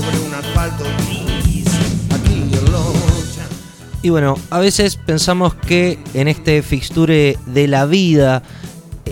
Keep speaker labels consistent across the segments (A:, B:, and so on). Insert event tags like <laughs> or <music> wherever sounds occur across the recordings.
A: sobre un asfalto gris aquí en.
B: Y bueno, a veces pensamos que en este fixture de la vida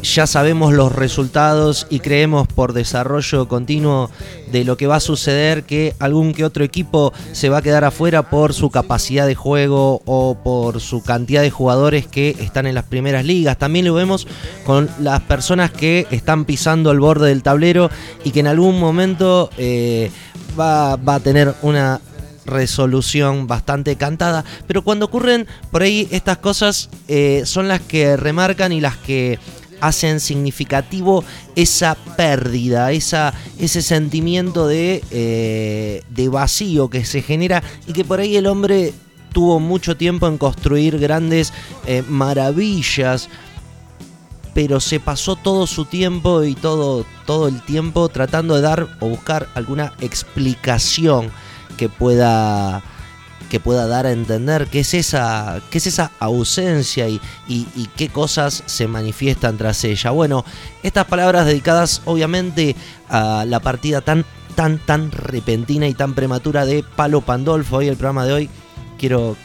B: ya sabemos los resultados y creemos por desarrollo continuo de lo que va a suceder que algún que otro equipo se va a quedar afuera por su capacidad de juego o por su cantidad de jugadores que están en las primeras ligas. También lo vemos con las personas que están pisando el borde del tablero y que en algún momento eh, va, a tener una resolución bastante cantada, pero cuando ocurren por ahí estas cosas eh, son las que remarcan y las que hacen significativo esa pérdida, esa, ese sentimiento de, eh, de vacío que se genera y que por ahí el hombre tuvo mucho tiempo en construir grandes eh, maravillas, pero se pasó todo su tiempo y todo, todo el tiempo tratando de dar o buscar alguna explicación que pueda que pueda dar a entender qué es esa, qué es esa ausencia y, qué cosas se manifiestan tras ella. Bueno, estas palabras dedicadas obviamente a la partida tan, tan, tan repentina y tan prematura de Palo Pandolfo. Hoy el programa de hoy quiero,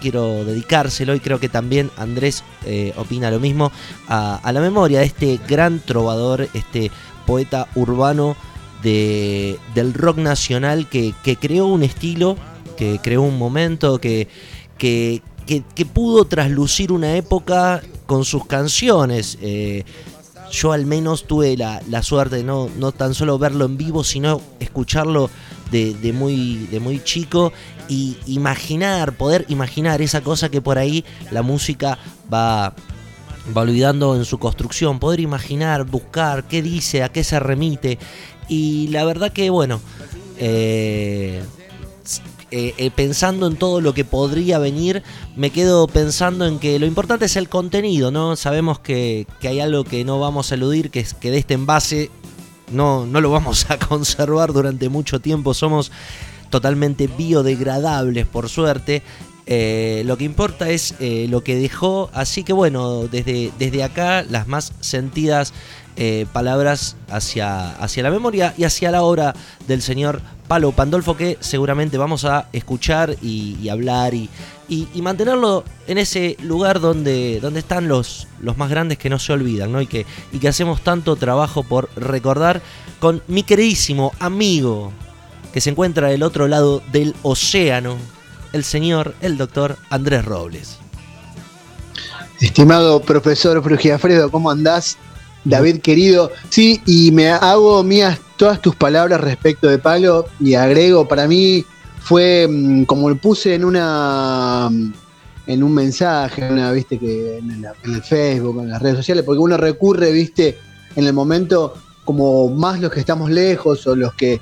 B: quiero, dedicárselo y creo que también Andrés eh, opina lo mismo a, la memoria de este gran trovador, este poeta urbano de, del rock nacional que, que creó un estilo, que creó un momento, que, que, que- pudo traslucir una época con sus canciones. Eh, yo al menos tuve la, la suerte de no, no tan solo verlo en vivo, sino escucharlo de muy, de muy chico y imaginar, poder imaginar esa cosa que por ahí la música va, va olvidando en su construcción, poder imaginar, buscar qué dice, a qué se remite. Y la verdad que, bueno, eh, eh, eh, pensando en todo lo que podría venir, me quedo pensando en que lo importante es el contenido, ¿no? Sabemos que, que hay algo que no vamos a eludir, que que de este envase no, no lo vamos a <laughs> conservar durante mucho tiempo, somos totalmente biodegradables por suerte. Eh, lo que importa es eh, lo que dejó, así que bueno, desde, desde acá las más sentidas eh, palabras hacia, hacia la memoria y hacia la obra del señor Palo Pandolfo que seguramente vamos a escuchar y, hablar y, y- y mantenerlo en ese lugar donde, donde están los, los más grandes que no se olvidan ¿no? Y, que, y que hacemos tanto trabajo por recordar con mi queridísimo amigo que se encuentra del otro lado del océano, el señor, el doctor Andrés Robles.
C: Estimado profesor Frugiafredo, ¿cómo andás? David querido, sí, y me hago mías todas tus palabras respecto de Palo y agrego, para mí fue mm, como lo puse en una mm, en un mensaje, viste que en, en el Facebook, en las redes sociales, porque uno recurre, viste, en el momento como más los que estamos lejos o los que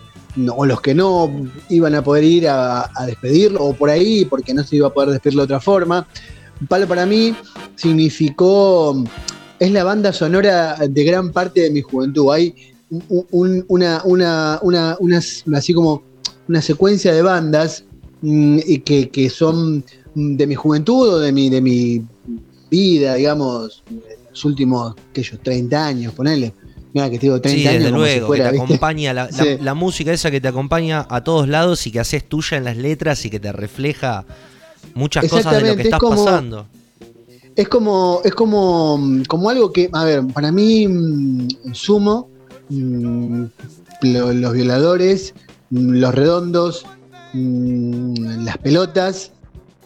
C: o los que no iban a poder ir a, despedirlo o por ahí porque no se iba a poder despedirlo de otra forma. Palo para mí significó, es la banda sonora de gran parte de mi juventud. Hay un- un- una, una, una, así como una secuencia de bandas mm, que, que son de mi juventud o de mi, de mi vida, digamos, los últimos, que yo, 30 años, ponele. Mira que te digo 30
B: Sí,
C: años
B: desde
C: si
B: luego,
C: fuera,
B: que te
C: ¿viste?
B: acompaña la, la-
C: Sí.
B: la música esa que te acompaña a todos lados y que haces tuya en las letras y que te refleja muchas cosas de lo que
C: es
B: estás
C: como-
B: pasando.
C: Es como, es como, como algo que, a ver, para mí, mm, Sumo, mm, lo- los violadores, mm, los redondos, mm, las pelotas,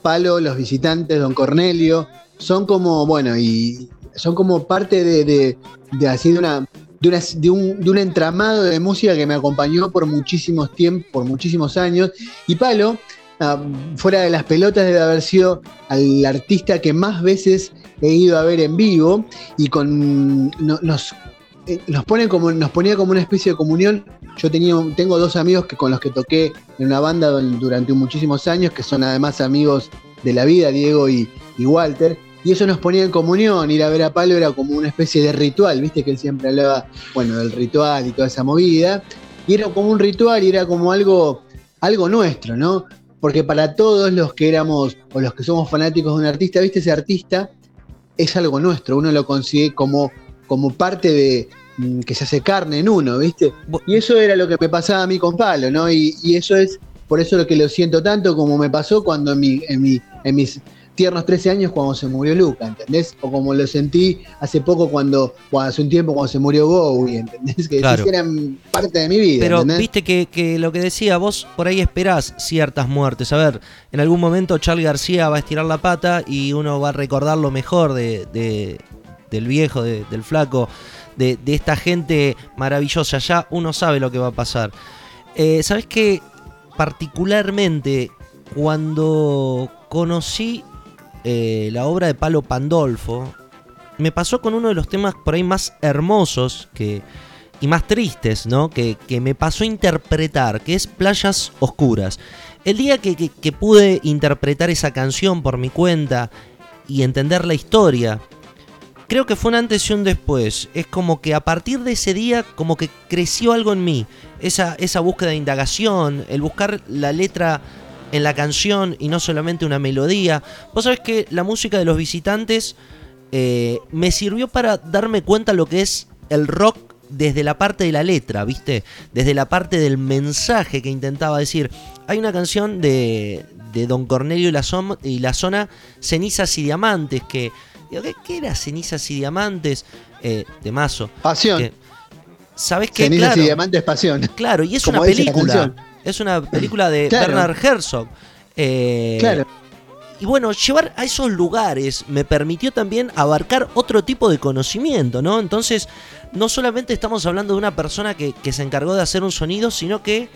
C: Palo, los visitantes, Don Cornelio, son como, bueno, y son como parte de, de, de así de una, de, de un, de un entramado de música que me acompañó por muchísimos tiempos, por muchísimos años. Y Palo, ah, fuera de las pelotas, debe haber sido al artista que más veces he ido a ver en vivo y con no- nos eh, nos pone como, nos ponía como una especie de comunión. Yo tenía, tengo dos amigos que con los que toqué en una banda durante muchísimos años, que son además amigos de la vida, Diego y, Walter. Y eso nos ponía en comunión, ir a ver a Palo era como una especie de ritual, viste que él siempre hablaba, bueno, del ritual y toda esa movida. Y era como un ritual y era como algo, algo nuestro, ¿no? Porque para todos los que éramos o los que somos fanáticos de un artista, viste, ese artista es algo nuestro, uno lo consigue como como parte de mm, que se hace carne en uno, ¿viste? Y eso era lo que me pasaba a mí con Palo, ¿no? Y, eso es por eso lo que lo siento tanto como me pasó cuando en, mi, en, mi, en mis tiernos 13 años cuando se murió Luca, ¿entendés? O como lo sentí hace poco cuando, hace un tiempo cuando se murió Bowie, ¿entendés? Que eran parte de mi vida.
B: Pero viste que, lo que decía, vos por ahí esperás ciertas muertes. A ver, en algún momento Charlie García va a estirar la pata y uno va a recordar lo mejor de, del viejo, del flaco, de, esta gente maravillosa. Ya uno sabe lo que va a pasar. Eh, ¿Sabes qué? Particularmente cuando conocí eh, la obra de Palo Pandolfo, me pasó con uno de los temas por ahí más hermosos que, y más tristes, ¿no? Que, me pasó a interpretar, que es Playas Oscuras. El día que, que, pude interpretar esa canción por mi cuenta y entender la historia creo que fue un antes y un después. Es como que a partir de ese día, como que creció algo en mí. Esa, esa búsqueda de indagación, el buscar la letra en la canción y no solamente una melodía. Vos sabés que la música de los visitantes eh, me sirvió para darme cuenta lo que es el rock desde la parte de la letra, ¿viste? Desde la parte del mensaje que intentaba decir. Hay una canción de, de Don Cornelio y la, y la zona Cenizas y Diamantes que ¿qué, era Cenizas y Diamantes? Eh, de Mazo.
C: Pasión.
B: ¿Sabes qué?
C: Cenizas y Diamantes, Pasión.
B: Claro, y es una película. Es una película de Bernard Herzog. Eh, claro. Y bueno, llevar a esos lugares me permitió también abarcar otro tipo de conocimiento, ¿no? Entonces, no solamente estamos hablando de una persona que, que se encargó de hacer un sonido, sino que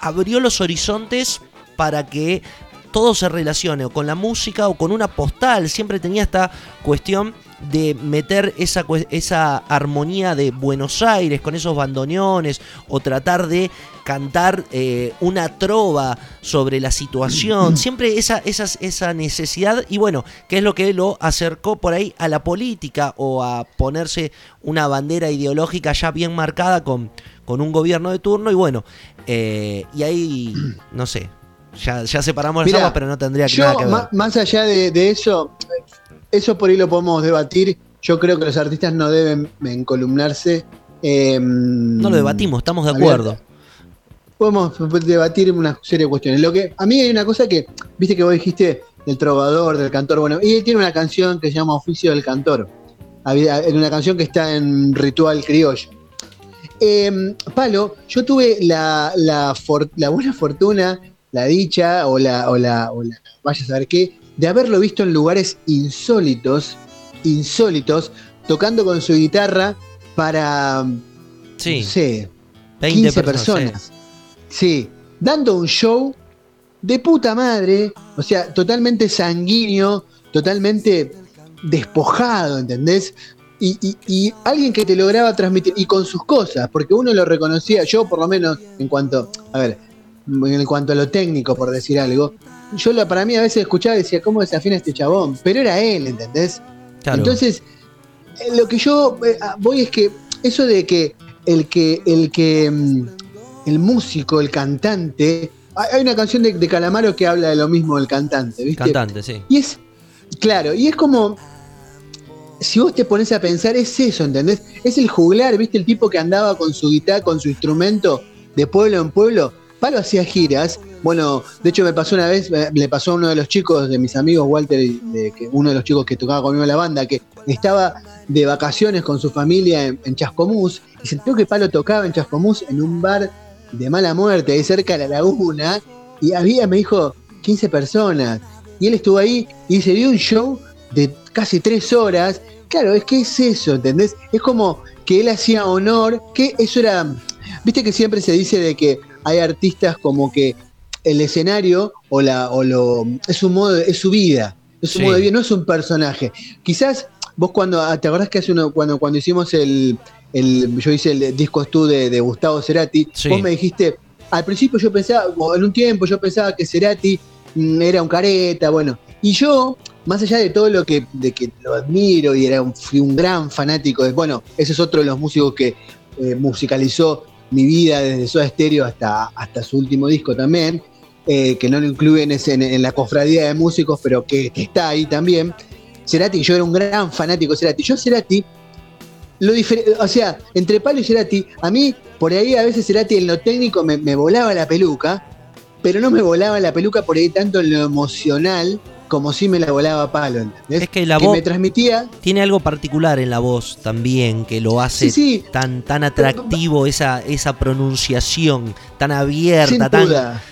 B: abrió los horizontes para que todo se relacione o con la música o con una postal. Siempre tenía esta cuestión de meter esa, esa armonía de Buenos Aires con esos bandoneones o tratar de cantar eh, una trova sobre la situación. <clears throat> Siempre esa, esa, esa necesidad y bueno, que es lo que lo acercó por ahí a la política o a ponerse una bandera ideológica ya bien marcada con, con un gobierno de turno y bueno, eh, y ahí, no sé, ya, separamos las aguas, pero no tendría que nada que ver.
C: Más allá de, eso, eso por ahí lo podemos debatir. Yo creo que los artistas no deben encolumnarse.
B: Em, no lo debatimos, estamos de acuerdo.
C: Podemos debatir una serie de cuestiones. Lo que, a mí hay una cosa que, viste que vos dijiste del trovador, del cantor, bueno, y él tiene una canción que se llama Oficio del Cantor. En una canción que está en Ritual Criollo. Em, Palo, yo tuve la, la, la, buena fortuna la dicha o la, o la, o la, vaya a saber qué, de haberlo visto en lugares insólitos, insólitos, tocando con su guitarra para,
B: sí,
C: no sé, 15 personas. Sí. dando un show de puta madre, o sea, totalmente sanguíneo, totalmente despojado, ¿entendés? Y, y, y, alguien que te lograba transmitir, y con sus cosas, porque uno lo reconocía, yo por lo menos, en cuanto, a ver, en cuanto a lo técnico, por decir algo, yo lo, para mí a veces escuchaba y decía, ¿cómo desafina este chabón? Pero era él, ¿entendés? Entonces, eh, lo que yo eh, voy es que eso de que el que, el que, mm, el músico, el cantante, hay una canción de, Calamaro que habla de lo mismo del cantante, ¿viste?
B: Cantante, sí.
C: Y es, claro, y es como, si vos te pones a pensar, es eso, ¿entendés? Es el juglar, ¿viste? El tipo que andaba con su guitarra, con su instrumento, de pueblo en pueblo, Palo hacía giras. Bueno, de hecho me pasó una vez, le pasó a uno de los chicos de mis amigos, Walter, de, que uno de los chicos que tocaba conmigo en la banda, que estaba de vacaciones con su familia en, Chascomús, y sintió que Palo tocaba en Chascomús en un bar de mala muerte, ahí cerca de la laguna, y había, me dijo, 15 personas. Y él estuvo ahí y se dio un show de casi tres horas. Claro, es que es eso, ¿entendés? Es como que él hacía honor, que eso era, viste que siempre se dice de que hay artistas como que el escenario o la o lo es un modo es su vida es un modo de vida no es un personaje. Quizás vos cuando, ah, ¿te acordás que hace uno, cuando, cuando hicimos el, el, yo hice el disco tú de, de Gustavo Cerati,
B: Sí.
C: vos me dijiste, al principio yo pensaba, o en un tiempo yo pensaba que Cerati mm, era un careta, bueno, y yo, más allá de todo lo que, de que lo admiro y era un, fui un gran fanático de, bueno, ese es otro de los músicos que eh, musicalizó mi vida desde Soda Stereo hasta, hasta su último disco también, eh, que no lo incluye en, en- la cofradía de músicos, pero que, está ahí también. Cerati, yo era un gran fanático de Cerati. Yo Cerati, lo o sea, entre Palo y Cerati, a mí por ahí a veces Cerati en lo técnico me volaba la peluca, pero no me volaba la peluca por ahí tanto en lo emocional como si me la volaba Palo. ¿entendés?
B: Es que la
C: que
B: voz
C: me transmitía,
B: tiene algo particular en la voz también que lo hace
C: sí, sí,
B: tan, tan atractivo, esa, esa pronunciación tan abierta,
C: sin
B: tan,
C: duda.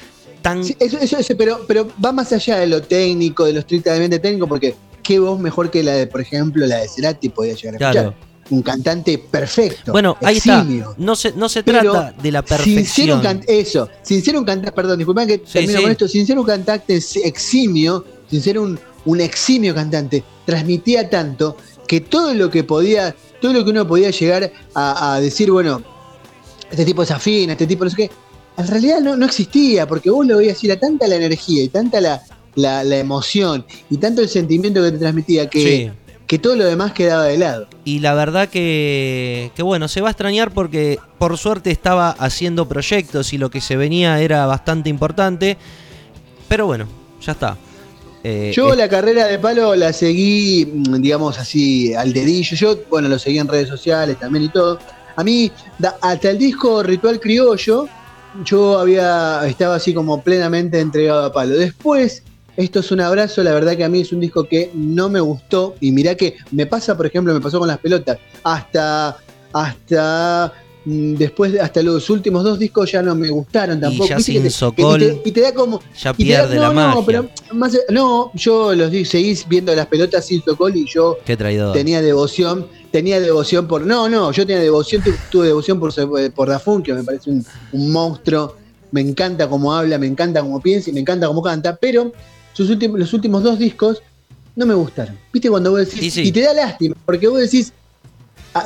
B: tan
C: Sí, eso, eso, eso, pero, pero va más allá de lo técnico, de lo estrictamente técnico, porque qué voz mejor que la de, por ejemplo, la de Cerati podía llegar a
B: Claro.
C: escuchar. Un cantante perfecto.
B: Bueno, ahí
C: eximio.
B: está. No se, no se
C: Pero
B: trata de la perfección.
C: un can- eso, sin ser un cantante, perdón, disculpen que
B: Sí,
C: termino
B: sí.
C: con esto, sin ser un cantante eximio, sin ser un, un eximio cantante, transmitía tanto que todo lo que podía, todo lo que uno podía llegar a, a decir, bueno, este tipo es afín, este tipo no sé qué, en realidad no, no existía, porque vos lo veías y era tanta la energía y tanta la, la, la emoción y tanto el sentimiento que te transmitía que,
B: Sí.
C: que todo lo demás quedaba de lado.
B: Y la verdad que, que bueno, se va a extrañar porque por suerte estaba haciendo proyectos y lo que se venía era bastante importante. Pero bueno, ya está. Eh,
C: Yo
B: es-
C: la carrera de Palo la seguí, mm, digamos así, al dedillo. Yo, bueno, lo seguí en redes sociales también y todo. A mí, da- hasta el disco Ritual Criollo, yo había, estaba así como plenamente entregado a Palo. Después, esto es un abrazo, la verdad que a mí es un disco que no me gustó. Y mirá que me pasa, por ejemplo, me pasó con las pelotas. Hasta, hasta después, de- hasta los últimos dos discos ya no me gustaron tampoco.
B: ya
C: Viste
B: sin
C: que te- que-
B: Sokol.
C: y te- y te da como,
B: ya
C: y
B: pierde
C: da-
B: la
C: no,
B: magia.
C: No, pero más, no, yo los seguís viendo las pelotas sin Sokol y yo
B: Qué traidor.
C: tenía devoción, tenía devoción por. No, no, yo tenía devoción, tu- tuve devoción por, por Dafun, que me parece un, un monstruo. Me encanta cómo habla, me encanta cómo piensa y me encanta cómo canta, pero sus últimos, los últimos dos discos no me gustaron. ¿Viste cuando vos decís?
B: Sí, sí.
C: Y te da lástima, porque vos decís,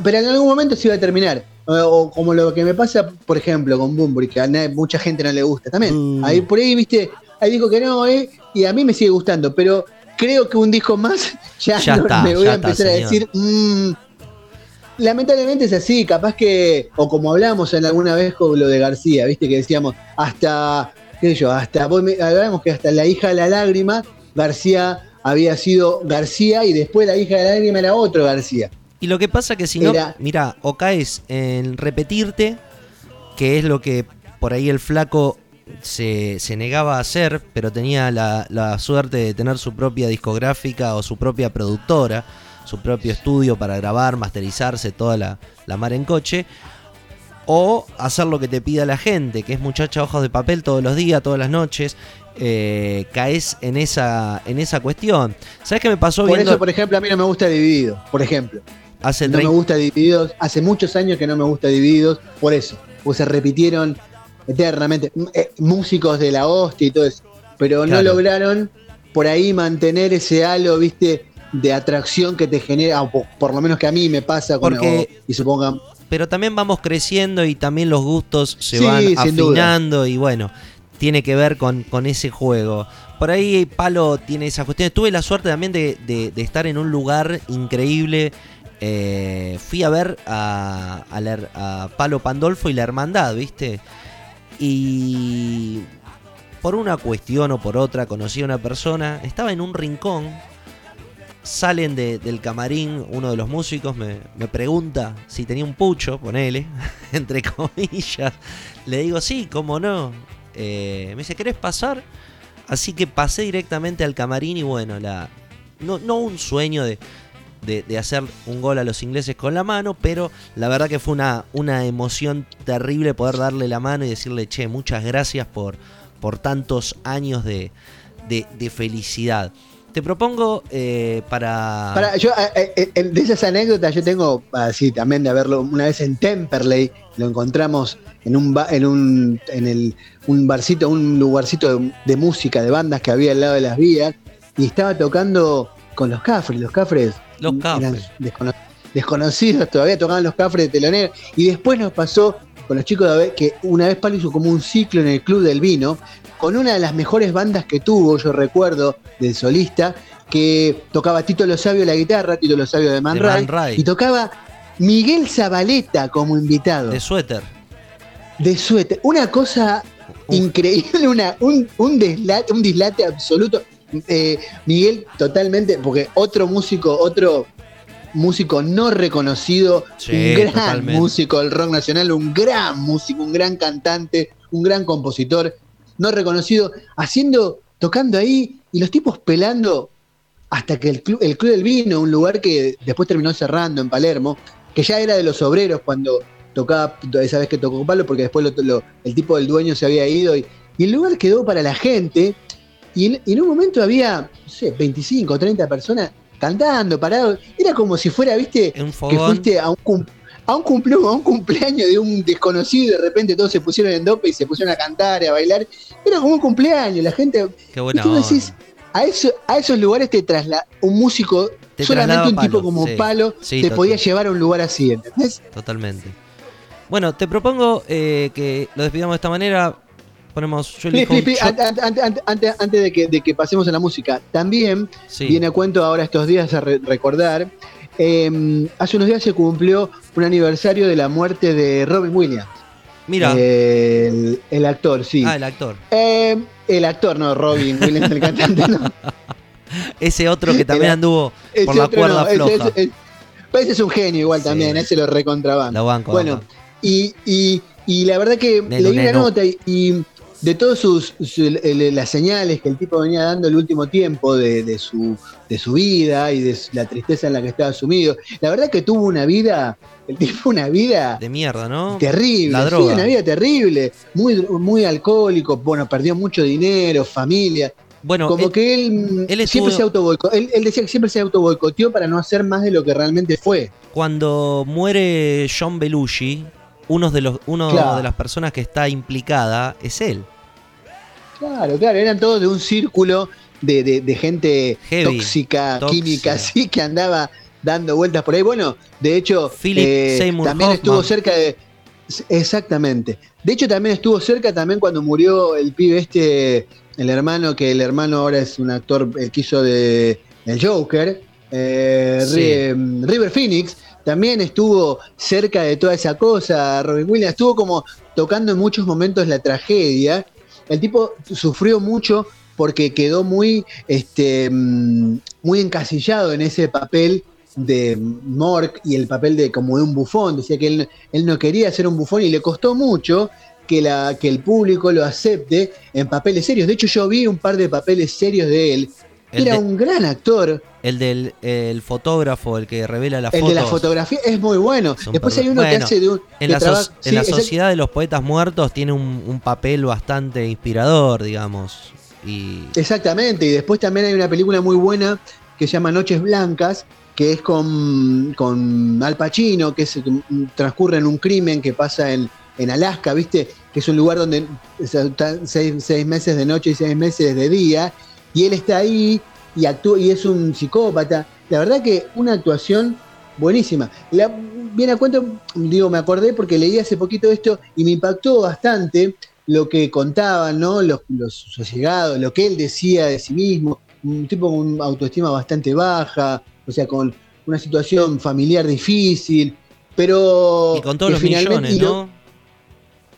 C: pero en algún momento se iba a terminar. O, o como lo que me pasa, por ejemplo, con Bumburi, que a nadie- mucha gente no le gusta también.
B: Mm.
C: Ahí por ahí, viste, ahí dijo que no, eh, y a mí me sigue gustando, pero creo que un disco más <laughs> ya,
B: Ya
C: no-
B: está,
C: me voy a
B: está,
C: empezar a decir, mm, lamentablemente es así, capaz que, o como hablamos en alguna vez con lo de García, viste, que decíamos, hasta, qué sé yo, hasta, hablábamos que hasta la hija de la lágrima, García había sido García y después la hija de la lágrima era otro García.
B: Y lo que pasa que si no,
C: Era-
B: mira, o caes en repetirte, que es lo que por ahí el flaco se, se negaba a hacer, pero tenía la, la suerte de tener su propia discográfica o su propia productora, su propio estudio para grabar, masterizarse, toda la, la mar en coche. O hacer lo que te pida la gente, que es muchacha ojos de papel todos los días, todas las noches. eh, caes en esa, en esa cuestión. ¿Sabes qué me pasó
C: Por
B: viendo
C: eso, por ejemplo, a mí no me gusta Divididos, por ejemplo.
B: Hace
C: No me
B: 30
C: gusta Divididos, hace muchos años que no me gusta Divididos, por eso. Porque se repitieron eternamente. Eh, músicos de la hostia y todo eso. Pero
B: Claro.
C: no lograron por ahí mantener ese halo, viste, de atracción que te genera, o por, lo menos que a mí me pasa con
B: Porque-
C: y supongan.
B: pero también vamos creciendo y también los gustos se
C: Sí,
B: van
C: duda.
B: afinando y bueno, tiene que ver con, con ese juego. Por ahí Palo tiene esas cuestiones. Tuve la suerte también de, de- de estar en un lugar increíble. Eh, fui a ver a, a Palo Pandolfo y la Hermandad, ¿viste? Y por una cuestión o por otra conocí a una persona, estaba en un rincón, salen de- del camarín, uno de los músicos me, me pregunta si tenía un pucho, ponele, <laughs> entre comillas. Le digo, sí, cómo no. Eh, me dice, ¿querés pasar? Así que pasé directamente al camarín y bueno, la, no, no un sueño de, de- hacer un gol a los ingleses con la mano, pero la verdad que fue una, una emoción terrible poder darle la mano y decirle, che, muchas gracias por, por tantos años de, de- felicidad. Te propongo eh, para...
C: Para, yo, eh, eh, de esas anécdotas, yo tengo así también de haberlo una vez en Temperley, lo encontramos en un en un en el un barcito, un lugarcito de música, de bandas que había al lado de las vías, y estaba tocando con los Cafres. Los Cafres
B: Los
C: eran
B: Cafres.
C: descono- desconocidos, todavía tocaban los Cafres de telonero. Y después nos pasó con los chicos de que una vez Palo hizo como un ciclo en el Club del Vino, con una de las mejores bandas que tuvo, yo recuerdo, del solista, que tocaba Tito Lo Sabio la guitarra, Tito Lo Sabio de Man
B: De
C: Ray,
B: Man Ray.
C: y tocaba Miguel Zabaleta como invitado
B: De suéter.
C: de suéter. Una cosa
B: Uf.
C: increíble, una, un, un, deslate, un dislate absoluto. Eh, Miguel, totalmente, porque otro músico, otro músico no reconocido,
B: Sí,
C: un gran
B: totalmente.
C: músico del rock nacional, un gran músico, un gran cantante, un gran compositor, no reconocido, haciendo, tocando ahí, y los tipos pelando hasta que el club, el club del vino, un lugar que después terminó cerrando en Palermo, que ya era de los obreros cuando tocaba, esa vez que tocó Pablo, porque después lo- lo- el tipo del dueño se había ido, y, y el lugar quedó para la gente, y en, un momento había, no sé, 25 o 30 personas cantando, parados, era como si fuera, viste, que fuiste a un, cum- a, un cumpleo- a un cumpleaños de un desconocido y de repente todos se pusieron en dope y se pusieron a cantar y a bailar. Era como un cumpleaños, la gente...
B: Qué buena
C: decís, a, eso, a esos lugares te traslada un músico,
B: Te
C: solamente un tipo como
B: sí.
C: Palo,
B: Sí,
C: te podía llevar a un lugar así, ¿entendés?
B: Totalmente. Bueno, te propongo eh, que lo despidamos de esta manera. Ponemos. Yo elijo
C: Antes, antes de, que, de que pasemos a la música, también
B: Sí.
C: viene a cuento ahora estos días a re- recordar. eh, hace unos días se cumplió un aniversario de la muerte de Robin Williams.
B: Mira.
C: El, el actor, sí.
B: ah, el actor.
C: Eh, el actor, no, Robin Williams, el cantante, no. <laughs>
B: Ese otro que también anduvo por la cuerda
C: no,
B: floja.
C: ese- ese- pero ese es un genio igual
B: Sí.
C: también, ese lo recontraban.
B: La banco.
C: Bueno,
B: banco.
C: y, y, y la verdad que
B: Neno,
C: leí una
B: neno.
C: nota y, y de todas sus, su- las señales que el tipo venía dando el último tiempo de, de su, de su vida y de la tristeza en la que estaba sumido, la verdad que tuvo una vida, el tipo una vida
B: De mierda, ¿no?
C: terrible,
B: La
C: sí,
B: droga.
C: una vida terrible, muy, muy alcohólico, bueno, perdió mucho dinero, familia,
B: Bueno,
C: como
B: él-
C: que él,
B: él
C: siempre se auto él, él decía que siempre se auto boicoteó para no hacer más de lo que realmente fue.
B: cuando muere John Belushi, uno de los, uno
C: Claro.
B: de las personas que está implicada es él.
C: Claro, claro, eran todos de un círculo de, de- de gente
B: Heavy,
C: tóxica,
B: tóxica.
C: química, <laughs> así que andaba dando vueltas por ahí. Bueno, de hecho,
B: Philip
C: eh, también estuvo cerca de. Exactamente. De hecho, también estuvo cerca también cuando murió el pibe este, el hermano, que el hermano ahora es un actor, el que hizo de el Joker, eh,
B: Sí.
C: River Phoenix. También estuvo cerca de toda esa cosa, Robin Williams. Estuvo como tocando en muchos momentos la tragedia. El tipo sufrió mucho porque quedó muy, este, mm, muy encasillado en ese papel de Mork y el papel de como de un bufón. Decía que él, él no quería ser un bufón y le costó mucho que, la, que el público lo acepte en papeles serios. De hecho, yo vi un par de papeles serios de él.
B: El
C: Era
B: de-
C: un gran actor.
B: El del el fotógrafo, el que revela las
C: El
B: fotos.
C: de la fotografía es muy bueno.
B: Son
C: Después hay uno que hace de un.
B: En la,
C: traba-
B: so- en
C: sí,
B: la
C: exact-
B: sociedad de los poetas muertos tiene un, un papel bastante inspirador, digamos. Y
C: Exactamente, y después también hay una película muy buena que se llama Noches Blancas, que es con, con Al Pacino, que es, transcurre en un crimen que pasa en, en Alaska, ¿viste? Que es un lugar donde están seis, seis meses de noche y seis meses de día, y él está ahí y actúa y es un psicópata. La verdad que una actuación buenísima. La, viene a cuento, digo, me acordé porque leí hace poquito esto y me impactó bastante lo que contaban, ¿no? Los, los lo que él decía de sí mismo, un tipo con una autoestima bastante baja, o sea, con una situación familiar difícil, pero
B: y con todos
C: que
B: los millones,
C: y lo-
B: ¿no?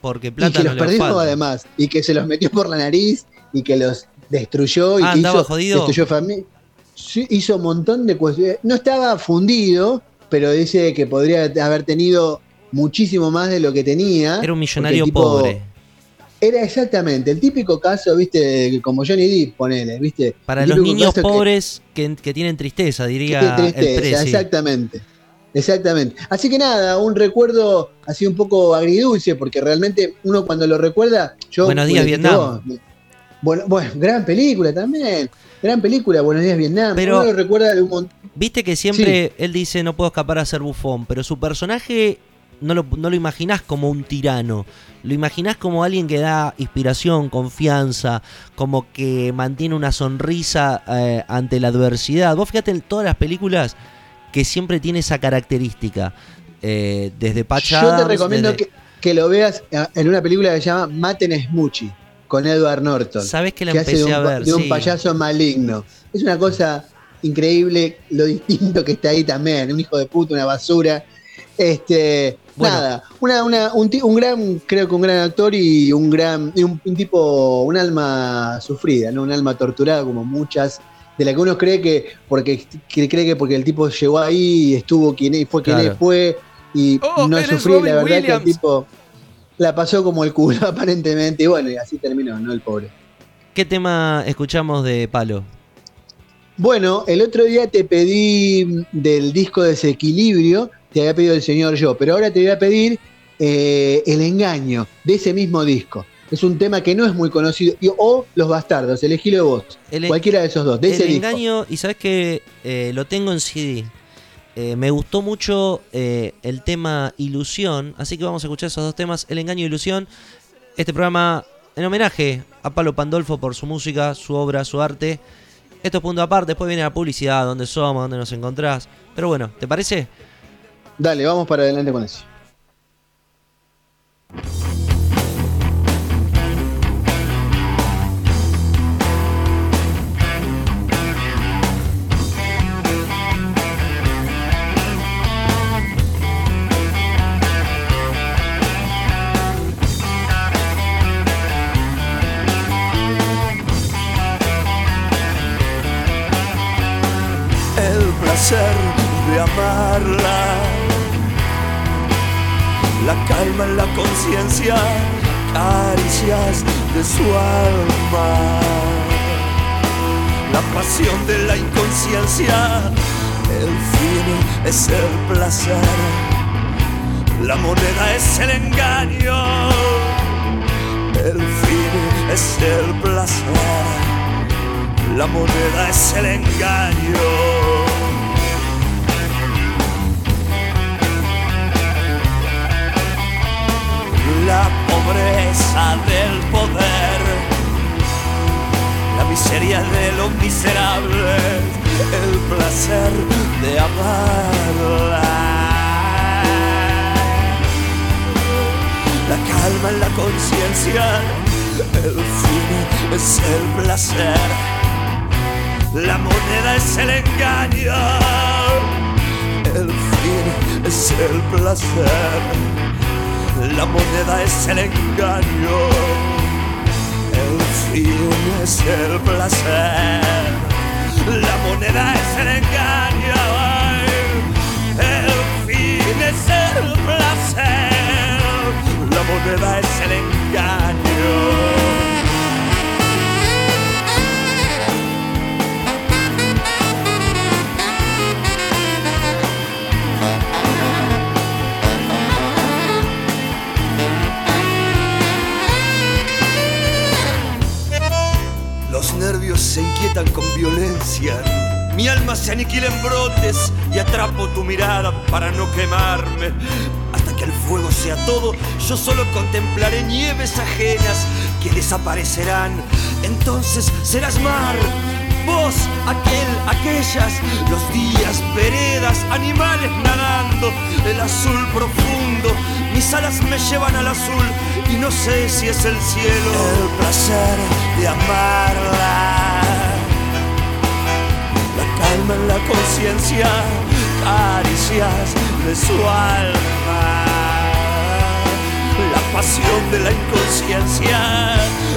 B: Porque
C: Y
B: plata
C: que
B: no
C: los perdió además, y que se los metió por la nariz y que los destruyó y
B: Ah,
C: que hizo,
B: jodido.
C: destruyó familia. Hizo un montón de cuestiones. No estaba fundido, pero dice que podría haber tenido muchísimo más de lo que tenía.
B: Era un millonario
C: tipo-
B: pobre.
C: Era exactamente el típico caso, viste, como Johnny Depp, ponele, viste.
B: Para los niños
C: que-
B: pobres que, que tienen tristeza,
C: que
B: diría el
C: tristeza, exactamente. Exactamente. Así que nada, un recuerdo así un poco agridulce, porque realmente uno cuando lo recuerda. Yo,
B: Buenos días, Vietnam.
C: vos, Bueno, bueno, gran película también. Gran película, Buenos días, Vietnam.
B: Pero-
C: uno lo recuerda de un montón.
B: Viste que siempre él dice no puedo escapar a ser bufón, pero su personaje no lo, no lo imaginás como un tirano, lo imaginás como alguien que da inspiración, confianza, como que mantiene una sonrisa eh, ante la adversidad. Vos fíjate en todas las películas que siempre tiene esa característica. Eh, desde Pacha.
C: Yo te recomiendo que, que, lo veas eh, en una película que se llama Maten Smuchi con Edward Norton.
B: Sabes que la empecé
C: hace de
B: a
C: un,
B: ver.
C: de un
B: sí.
C: payaso maligno. Es una cosa increíble lo distinto que está ahí también. Un hijo de puta, una basura. Este,
B: Bueno.
C: nada, una, una- un, un gran, creo que un gran actor y un gran, y un, un tipo, un alma sufrida, ¿no? Un alma torturada como muchas, de la que uno cree que, porque que cree que porque el tipo llegó ahí y estuvo quien fue quien
B: Claro.
C: fue, y
D: Oh,
C: no sufrió, la verdad que el
D: Williams.
C: tipo la pasó como el culo <laughs> aparentemente, y bueno, y así terminó, ¿no? El pobre.
B: ¿Qué tema escuchamos de Palo?
C: Bueno, el otro día te pedí del disco Desequilibrio, te había pedido el señor yo, pero ahora te voy a pedir eh, El Engaño, de ese mismo disco. Es un tema que no es muy conocido, y- o Los Bastardos, elegilo vos,
B: El,
C: cualquiera de esos dos, de
B: el
C: ese disco.
B: engaño, y sabes que eh, lo tengo en CD. Eh, me gustó mucho eh, el tema Ilusión, así que vamos a escuchar esos dos temas, El engaño e Ilusión. Este programa en homenaje a Palo Pandolfo por su música, su obra, su arte. Esto es punto aparte, después viene la publicidad, dónde somos, dónde nos encontrás. Pero bueno, ¿te parece?
C: Dale, vamos para adelante con eso.
D: De amarla, la calma en la conciencia, caricias de su alma, la pasión de la inconsciencia, el fin es el placer, la moneda es el engaño, el fin es el placer. La moneda es el engaño. La pobreza del poder, la miseria de lo miserable, el placer de amarla. La calma en la conciencia, el fin es el placer. La moneda es el engaño, el fin es el placer. La moneda es el engaño, el fin es el placer. La moneda es el engaño, el fin es el placer. La moneda es el engaño. Se inquietan con violencia. Mi alma se aniquila en brotes y atrapo tu mirada para no quemarme. Hasta que el fuego sea todo, yo solo contemplaré nieves ajenas que desaparecerán. Entonces serás mar, vos, aquel, aquellas, los días, veredas, animales nadando, el azul profundo. Mis alas me llevan al azul y no sé si es el cielo. El placer de amarla. La calma en la conciencia, caricias de su alma, la pasión de la inconsciencia,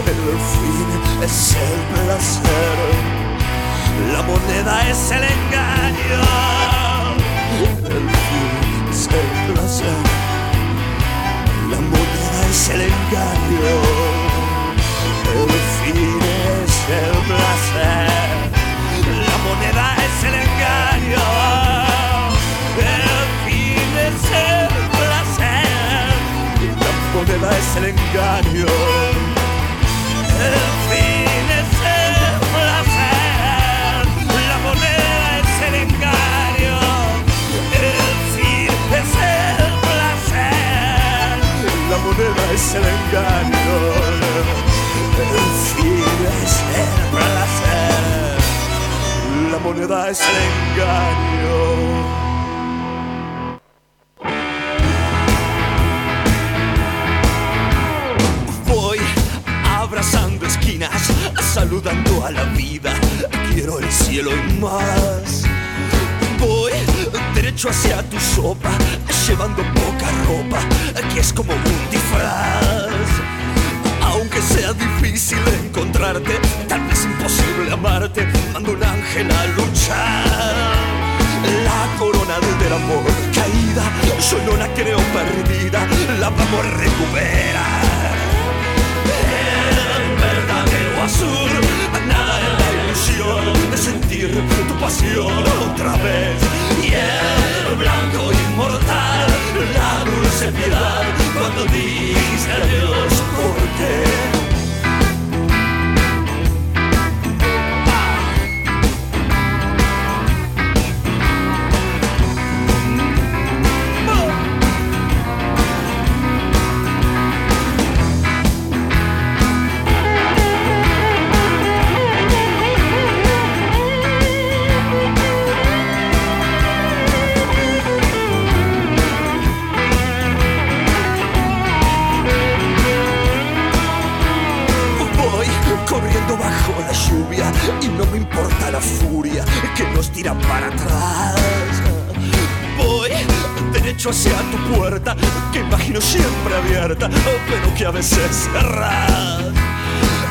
D: el fin es el placer, la moneda es el engaño, el fin es el placer, la moneda es el engaño, el fin es el placer. La moneda es el engaño, el fin es el placer. La moneda es el engaño, el fin es el engaño, el fin es el placer, la moneda es el engaño. Voy abrazando esquinas, saludando a la vida. Quiero el cielo y más. Voy derecho hacia tus ojos llevando poca ropa, que es como un disfraz. Aunque sea difícil encontrarte, tal vez imposible amarte, mando un ángel a luchar. La corona del amor caída, yo no la creo perdida, la vamos a recuperar. El verdadero azul, nada de sentir tu pasión otra vez. Y el blanco inmortal, la dulce piedad, cuando dijiste adiós, ¿por qué? Imagino siempre abierta, pero que a veces cerrada.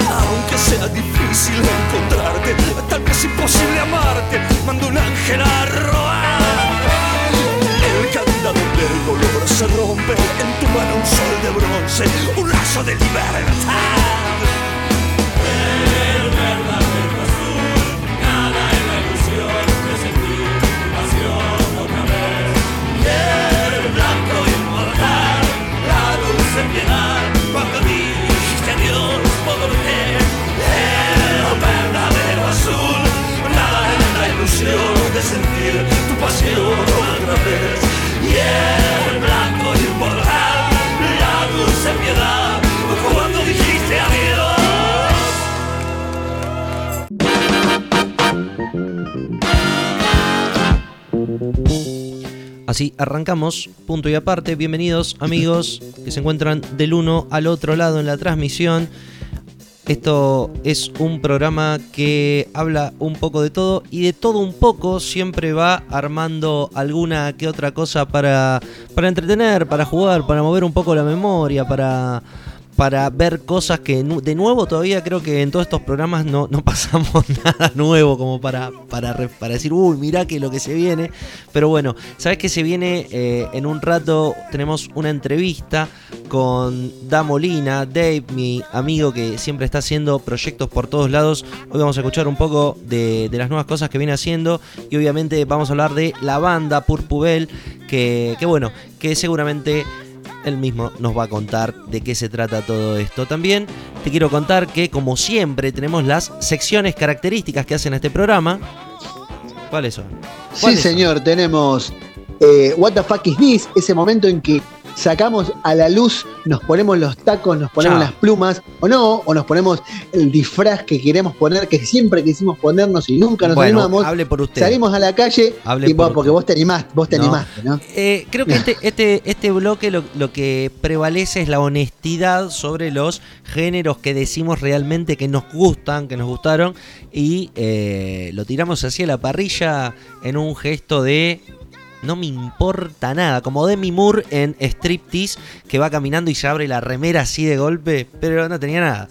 D: Aunque sea difícil encontrarte, tal vez imposible amarte, mando un ángel a robar. El candado del dolor se rompe, en tu mano un sol de bronce, un lazo de libertad. Ilusión de sentir tu pasión otra vez. Y el blanco inmortal, la dulce piedad, cuando dijiste adiós.
B: Así arrancamos, punto y aparte. Bienvenidos amigos que se encuentran del uno al otro lado en la transmisión. Esto es un programa que habla un poco de todo y de todo un poco siempre va armando alguna que otra cosa para, para entretener, para jugar, para mover un poco la memoria, para, para ver cosas que de nuevo todavía creo que en todos estos programas no, no <laughs> pasamos nada nuevo como para, para, para decir, uy, mirá que lo que se viene. Pero bueno, ¿sabes que se viene? Eh, en un rato tenemos una entrevista con Da Molina, Dave, mi amigo que siempre está haciendo proyectos por todos lados. Hoy vamos a escuchar un poco de, de las nuevas cosas que viene haciendo y obviamente vamos a hablar de la banda Purpubel, que, que bueno, que seguramente él mismo nos va a contar de qué se trata todo esto. También te quiero contar que, como siempre, tenemos las secciones características que hacen este programa. ¿Cuáles son?
C: Sí, señor, tenemos eh, What the fuck is this? Ese momento en que sacamos a la luz, nos ponemos los tacos, nos ponemos
B: Chao.
C: las plumas, o no, o nos ponemos el disfraz que queremos poner, que siempre quisimos ponernos y nunca nos
B: Bueno,
C: animamos.
B: hable por usted.
C: Salimos a la calle
B: Hable
C: y
B: por
C: vos, porque vos te animaste, vos te
B: No.
C: animaste, ¿no?
B: Eh, creo que este, este, este bloque lo, lo que prevalece es la honestidad sobre los géneros que decimos realmente que nos gustan, que nos gustaron, y eh, lo tiramos así a la parrilla en un gesto de no me importa nada, como Demi Moore en Striptease, que va caminando y se abre la remera así de golpe, pero no tenía nada.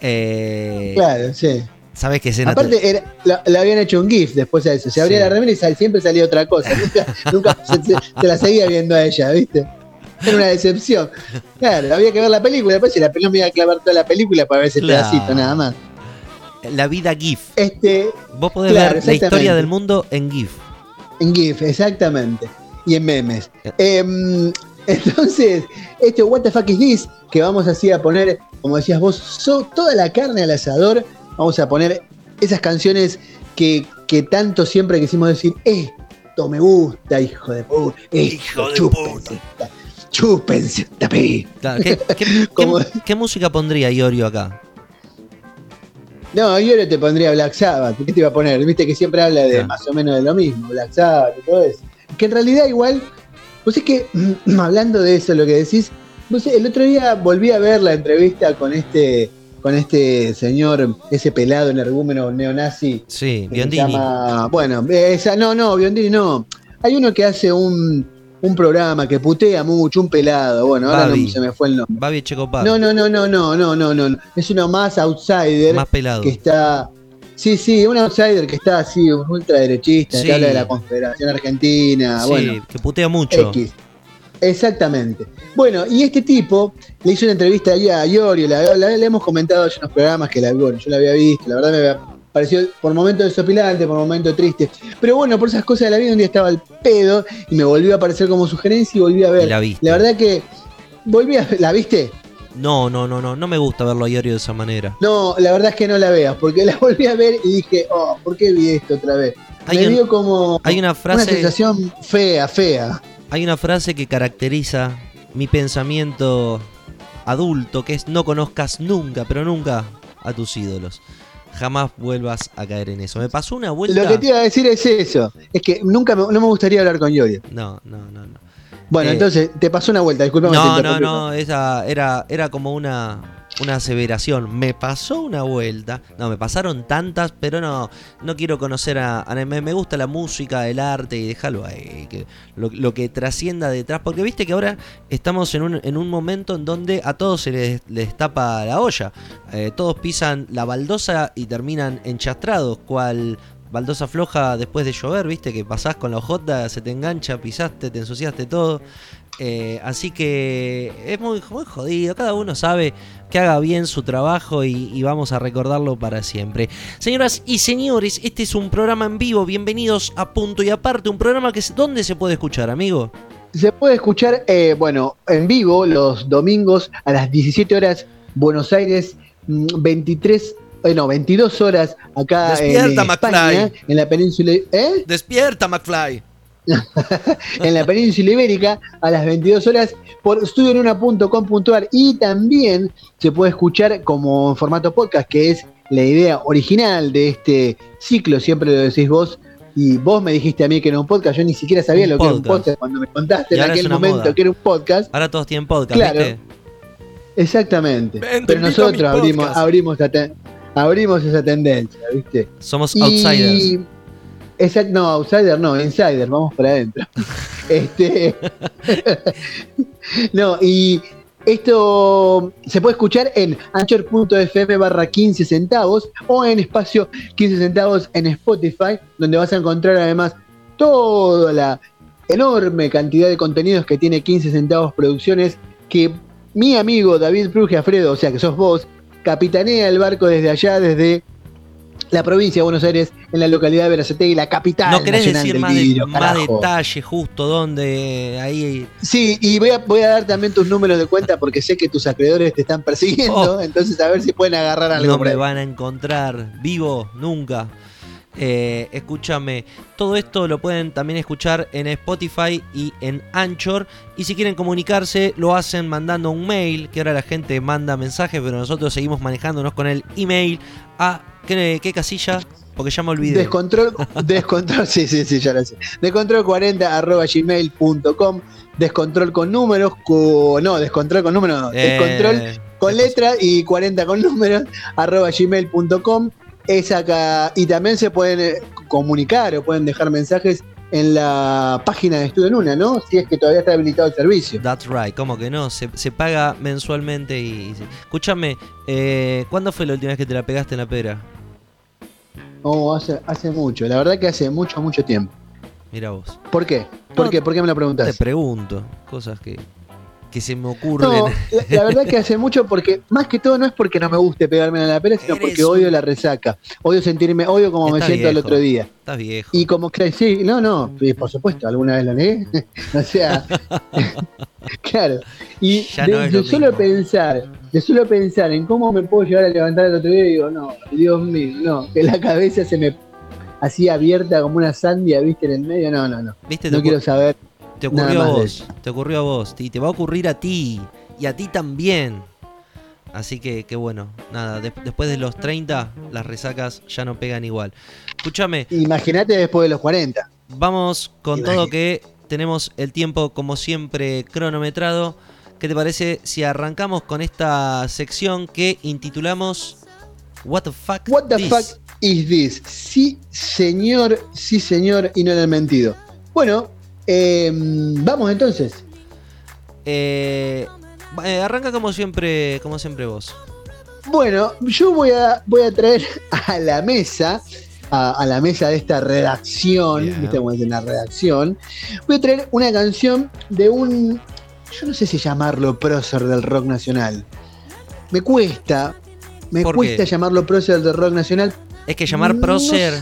B: Eh,
C: Claro, sí.
B: ¿Sabes qué escena?
C: Aparte, era- la- le habían hecho un GIF después a eso. Se abría
B: Sí.
C: la remera y sal- siempre salía otra cosa. <laughs> Nunca, nunca se, se- se la seguía viendo a ella, ¿viste? Era una decepción. Claro, había que ver la película. Después, si la película me iba a clavar toda la película para ver ese
B: Claro.
C: pedacito, nada más.
B: La vida GIF.
C: Este,
B: Vos podés
C: Claro,
B: ver la historia del mundo en GIF.
C: En GIF, exactamente. Y en memes. Em, <laughs> entonces, este What the fuck is this? Que vamos así a poner, como decías vos, so- toda la carne al asador. Vamos a poner esas canciones que, que tanto siempre quisimos decir, esto me gusta, hijo de puta.
D: Hijo de
C: chúpense, esta- chúpense esta pi".
B: Claro, ¿Qué, qué- <laughs> qué-
C: Como-
B: qué música pondría Iorio acá?
C: No, yo no te pondría Black Sabbath. ¿Qué te iba a poner? Viste que siempre habla de más o menos de lo mismo, Black Sabbath y todo eso. Que en realidad igual, pues es que <clears throat> hablando de eso, lo que decís, pues el otro día volví a ver la entrevista con este con este señor, ese pelado energúmeno neonazi
B: Sí, Biondini.
C: llama- bueno, esa, no, no, Biondini no. Hay uno que hace un, un programa que putea mucho, un pelado. Bueno, ahora no se me fue el nombre.
B: Babi Checopar.
C: No, no, no, no, no, no, no, no. Es uno más outsider
B: Más pelado.
C: que está. Sí, sí, un outsider que está así, un ultraderechista,
B: Sí.
C: que habla de la Confederación Argentina,
B: sí,
C: bueno,
B: que putea mucho.
C: X. Exactamente. Bueno, y este tipo le hizo una entrevista ahí a Iorio, la, hemos comentado en los programas que la, bueno, yo la había visto, la verdad me había parecido por momentos desopilante, por momentos triste. Pero bueno, por esas cosas de la vida, un día estaba al pedo y me volvió a aparecer como sugerencia y volví a ver.
B: Y la viste.
C: La verdad que volví a ¿La viste?
B: No, no, no, no. No me gusta verlo a Iorio de esa manera.
C: No, la verdad es que no la veas, porque la <laughs> volví a ver y dije, oh, ¿por qué vi esto otra vez?
B: Hay
C: Me
B: un-
C: dio como
B: hay una frase-
C: sensación fea, fea.
B: Hay una frase que caracteriza mi pensamiento adulto, que es no conozcas nunca, pero nunca a tus ídolos. Jamás vuelvas a caer en eso. Me pasó una vuelta.
C: Lo que te iba a decir es eso, es que nunca me, no me gustaría hablar con Yorio.
B: No, no, no, no.
C: Bueno,
B: Eh,
C: entonces, te pasó una vuelta, disculpame.
B: No, no, no, esa era, era como una, una aseveración. Me pasó una vuelta. No, me pasaron tantas, pero no, no quiero conocer a, a- me, gusta la música, el arte y déjalo ahí. Que, lo, que trascienda detrás. Porque viste que ahora estamos en un, en un momento en donde a todos se les, les tapa la olla. Eh, todos pisan la baldosa y terminan enchastrados. Cual baldosa floja después de llover, viste que pasás con la ojota, se te engancha, pisaste, te ensuciaste todo. Eh, así que es muy, muy jodido. Cada uno sabe que haga bien su trabajo y, y vamos a recordarlo para siempre. Señoras y señores, este es un programa en vivo. Bienvenidos a Punto y Aparte. Un programa que es, ¿dónde se puede escuchar, amigo?
C: Se puede escuchar, eh, bueno, en vivo los domingos a las 17 horas, Buenos Aires, mm, 23, eh, no, 22 horas acá
B: Despierta,
C: en España,
B: McFly.
C: en la península, ¿eh?
B: Despierta, McFly. <laughs>
C: en la península ibérica a las 22 horas por studioenuna.com.ar y también se puede escuchar como en formato podcast, que es la idea original de este ciclo, siempre lo decís vos. Y vos me dijiste a mí que era un podcast, yo ni siquiera sabía
B: Un
C: lo que era un
B: podcast.
C: cuando me contaste
B: Y
C: en aquel momento
B: moda.
C: que era un podcast.
B: Ahora todos tienen podcast,
C: Claro.
B: ¿viste?
C: Exactamente.
B: Ven,
C: Pero nosotros abrimos, abrimos, abrimos esa tendencia, ¿viste?
B: Somos outsiders.
C: Y, exact- no, outsider no, insider, vamos para adentro. <laughs> este, <laughs> no, y esto se puede escuchar en anchor.fm barra 15 centavos o en espacio 15 centavos en Spotify, donde vas a encontrar además toda la enorme cantidad de contenidos que tiene 15 centavos producciones que mi amigo David Pruje Alfredo, o sea que sos vos, capitanea el barco desde allá, desde la provincia de Buenos Aires, en la localidad de Verazategui, la capital
B: ¿No querés decir más, de- más detalle justo dónde ahí...
C: Sí, y voy a, voy a dar también tus números de cuenta porque sé que tus acreedores te están persiguiendo,
B: Oh.
C: entonces a ver si pueden agarrar algo.
B: No me van a encontrar vivo nunca. Eh, escúchame, todo esto lo pueden también escuchar en Spotify y en Anchor. Y si quieren comunicarse, lo hacen mandando un mail, que ahora la gente manda mensajes, pero nosotros seguimos manejándonos con el email. ¿A qué, qué casilla? Porque ya me olvidé.
C: Descontrol, <laughs> descontrol, sí, sí, sí, ya lo sé. Descontrol 40 arroba gmail.com. Descontrol con números, no, descontrol con números, no,
B: Eh,
C: descontrol con letras y 40 con números, arroba gmail.com. Es acá, y también se pueden eh, comunicar o pueden dejar mensajes en la página de Estudio en Una, ¿no? Si es que todavía está habilitado el servicio.
B: That's right, ¿cómo que no? Se, se paga mensualmente y... Escúchame, eh, ¿cuándo fue la última vez que te la pegaste en la pera?
C: Oh, hace, hace mucho, la verdad que hace mucho, mucho tiempo.
B: Mira vos.
C: ¿Por qué? ¿Por
B: No,
C: qué? ¿Por qué me lo
B: Te
C: preguntas?
B: pregunto, cosas que, que se me ocurren.
C: No, la, la verdad que hace mucho porque, más que todo, no es porque no me guste pegarme en la pera, sino porque odio la resaca. Odio sentirme, odio como me siento el
B: viejo.
C: otro día.
B: Estás viejo.
C: Y como sí, no, no, sí, por supuesto, alguna vez lo negué. <laughs> o sea, <laughs> claro. Y
B: Ya
C: de,
B: no
C: solo
B: mismo.
C: pensar, de solo pensar en cómo me puedo llegar a levantar el otro día, digo, no, Dios mío, no, que la cabeza se me hacía abierta como una sandia, viste, en el medio, no, no, no.
B: ¿Viste?
C: No quiero saber.
B: Te ocurrió a vos. Te ocurrió a vos. Y te va a ocurrir a ti. Y a ti también. Así que, que bueno, nada, de- después de los 30, las resacas ya no pegan igual. Escúchame,
C: Imagínate después de los 40.
B: vamos con
C: Imagínate.
B: todo que tenemos el tiempo como siempre cronometrado. ¿Qué te parece si arrancamos con esta sección que intitulamos What the fuck?
C: What the
B: this?
C: fuck is this? Sí, señor, sí, señor, y no le han mentido. Bueno, eh, vamos entonces.
B: Eh, eh, arranca como siempre, como siempre vos.
C: Bueno, yo voy a, voy a traer <laughs> a la mesa, a, a la mesa de esta redacción,
B: Bien.
C: ¿viste cómo es en la redacción? Voy a traer una canción de un, yo no sé si llamarlo prócer del rock nacional. Me cuesta, me
B: ¿Por
C: cuesta
B: qué?
C: llamarlo prócer del rock nacional.
B: Es que llamar prócer.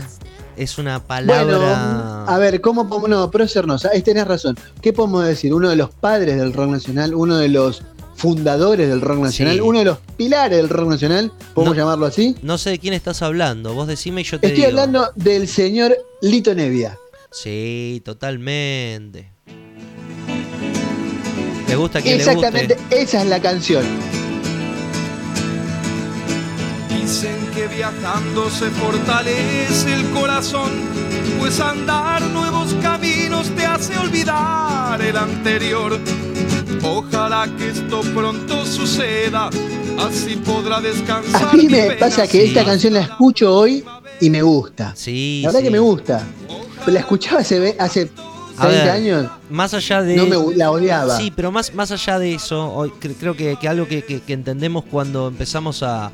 B: Es una palabra.
C: Bueno, a ver, ¿cómo podemos.? No, prócer no, ahí tenés razón. ¿Qué podemos decir? Uno de los padres del rock nacional, uno de los fundadores del rock nacional,
B: Sí.
C: uno de los pilares del rock nacional, ¿podemos
B: No.
C: llamarlo así?
B: No sé de quién estás hablando. Vos decime y yo te
C: Estoy
B: digo.
C: hablando del señor Lito Nevia.
B: Sí, totalmente. ¿Te gusta le
C: Exactamente,
B: guste?
C: esa es la canción.
E: Dicen que viajando se fortalece el corazón, pues andar nuevos caminos te hace olvidar el anterior. Ojalá que esto pronto suceda, así podrá descansar.
C: A mí me pasa que esta canción la escucho hoy y me gusta.
B: Sí,
C: La verdad
B: sí.
C: que me gusta. La escuchaba hace, hace 30
B: A ver,
C: años,
B: Más allá de.
C: no me la odiaba.
B: Sí, pero más, más allá de eso, hoy cre- creo que, que algo que, que- que entendemos cuando empezamos a,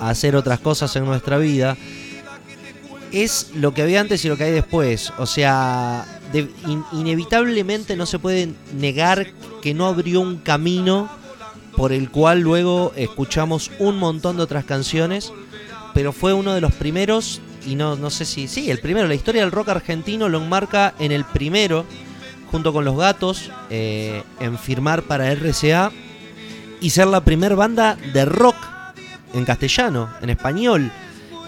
B: hacer otras cosas en nuestra vida es lo que había antes y lo que hay después. O sea, inevitablemente no se puede negar que no abrió un camino por el cual luego escuchamos un montón de otras canciones, pero fue uno de los primeros, y no, no sé si, sí, el primero, la historia del rock argentino lo enmarca en el primero, junto con los gatos, eh, en firmar para RCA y ser la primer banda de rock en castellano, en español.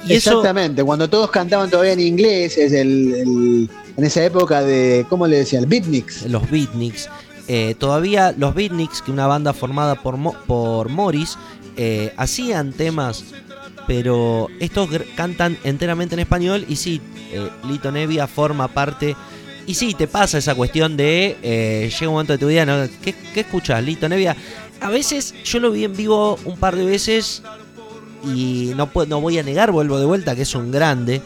B: Y eso,
C: Exactamente, cuando todos cantaban todavía en inglés, es el, el- en esa época de, ¿cómo le decían? Beatniks.
B: los Beatniks. eh, todavía los Beatniks, que una banda formada por, Mo- por Morris, eh, hacían temas, pero estos cantan enteramente en español y sí, eh, Lito Nevia forma parte. Y sí, te pasa esa cuestión de, eh, llega un momento de tu vida, ¿no? ¿Qué, qué escuchas, Lito Nevia? A veces yo lo vi en vivo un par de veces y no, no voy a negar, vuelvo de vuelta, que es un grande.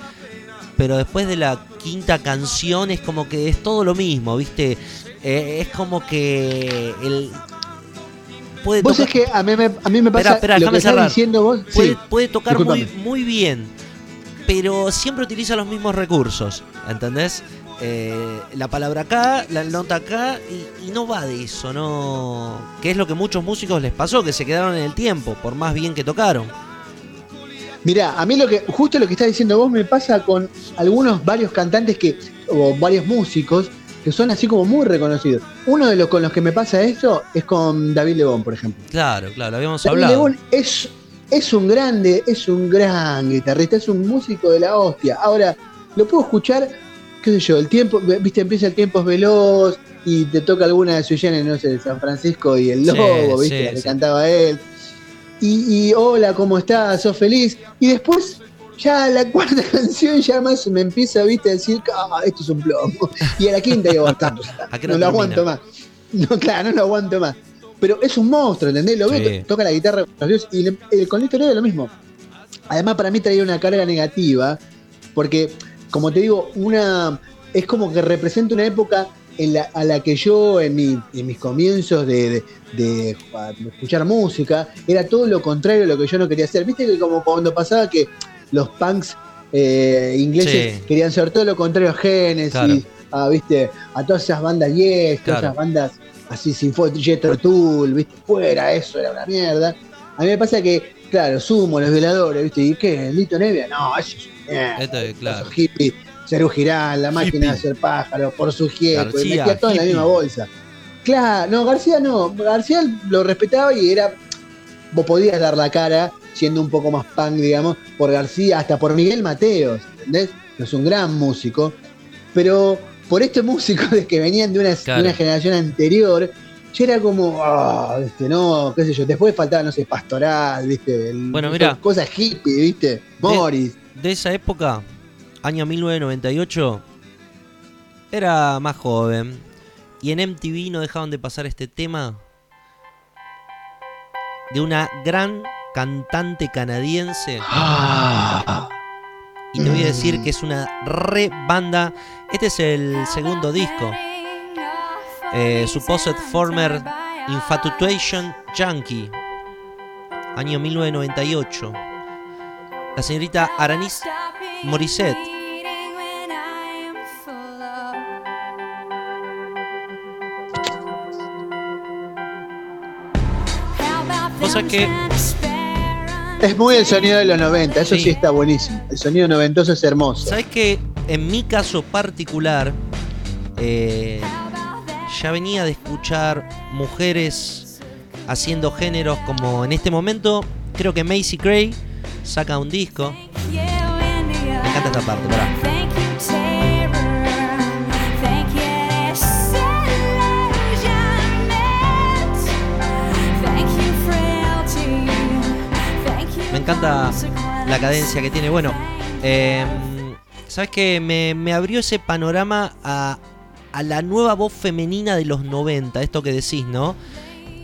B: Pero después de la quinta canción es como que es todo lo mismo, ¿viste? Eh, es como que el puede
C: Vos
B: tocar,
C: es que a mí me, a mí me pasa
B: Espera, espera,
C: lo que estás diciendo vos.
B: puede,
C: sí.
B: puede tocar muy, muy bien, pero siempre utiliza los mismos recursos, ¿entendés? Eh, la palabra acá, la nota acá, y, y no va de eso, ¿no? Que es lo que muchos músicos les pasó, que se quedaron en el tiempo, por más bien que tocaron.
C: Mirá, a mí lo que, justo lo que estás diciendo vos me pasa con algunos, varios cantantes que, o varios músicos, que son así como muy reconocidos. Uno de los con los que me pasa esto es con David Lebón, por ejemplo.
B: Claro, claro, habíamos
C: David
B: hablado.
C: Lebón es, es un grande, es un gran guitarrista, es un músico de la hostia. Ahora, lo puedo escuchar, qué sé yo, el tiempo, viste, empieza el tiempo es veloz y te toca alguna de sus llenes, no sé, de San Francisco y el
B: Sí,
C: Lobo, viste,
B: sí,
C: la que
B: sí.
C: cantaba él. Y, y hola, ¿cómo estás? ¿Sos feliz? Y después, ya la <laughs> cuarta canción ya más me empieza, viste, a decir, ah, esto es un plomo. Y a la quinta digo, basta, basta, <laughs>
B: ¿A qué
C: no
B: no
C: lo aguanto más. No, claro, no lo aguanto más. Pero es un monstruo, ¿entendés? Lo veo,
B: Sí.
C: toca la guitarra con los dioses y le- el, con Lito Nevia lo mismo. Además, para mí traía una carga negativa, porque, como te digo, una es como que representa una época en la, a la que yo, en, mi- en mis comienzos de, de- de, de escuchar música, era todo lo contrario a lo que yo no quería hacer. Viste que como cuando pasaba que los punks eh, ingleses
B: Sí.
C: querían ser todo lo contrario a Genesis,
B: Claro.
C: a, ¿viste? a todas esas bandas yes, todas esas bandas así sin Jethro Tull, ¿viste? Fuera, eso era una mierda. A mí me pasa que, claro, sumo los violadores, ¿viste? ¿Y qué? ¿Lito Nevia? No, eso es una mierda.
B: Esto es claro.
C: Esos hippies, Cerú Girán, la máquina de hacer pájaros, por su pues
B: García,
C: metía todo en la misma bolsa. Claro, no, García no. García lo respetaba y era. Vos podías dar la cara siendo un poco más punk, digamos, por García, hasta por Miguel Mateos, ¿entendés? Es un gran músico. Pero por este músico de que venían de una, de
B: Claro.
C: una generación anterior, ya era como, ah, ¿viste? No, qué sé yo. Después faltaba, no sé, pastoral, ¿viste? El-
B: Bueno, mira.
C: Cosas hippie, ¿viste? Morris.
B: De esa época, año 1998, era más joven. Y en MTV no dejaban de pasar este tema de una gran cantante canadiense.
C: Ah.
B: Y te voy a decir que es una re banda. Este es el segundo disco. Eh, Supposed Former Infatuation Junkie. Año 1998. La señorita Aranis Morissette.
F: Que
C: Es muy el sonido de los 90, eso
B: Sí.
C: sí, está buenísimo. El sonido noventoso es hermoso.
B: ¿Sabes que en mi caso particular eh, ya venía de escuchar mujeres haciendo géneros como en este momento creo que Macy Gray saca un disco.
F: me
B: Me encanta esta parte, pará. Encanta la cadencia que tiene. Bueno, eh, ¿sabes que me, me abrió ese panorama a, a la nueva voz femenina de los 90? Esto que decís, ¿no?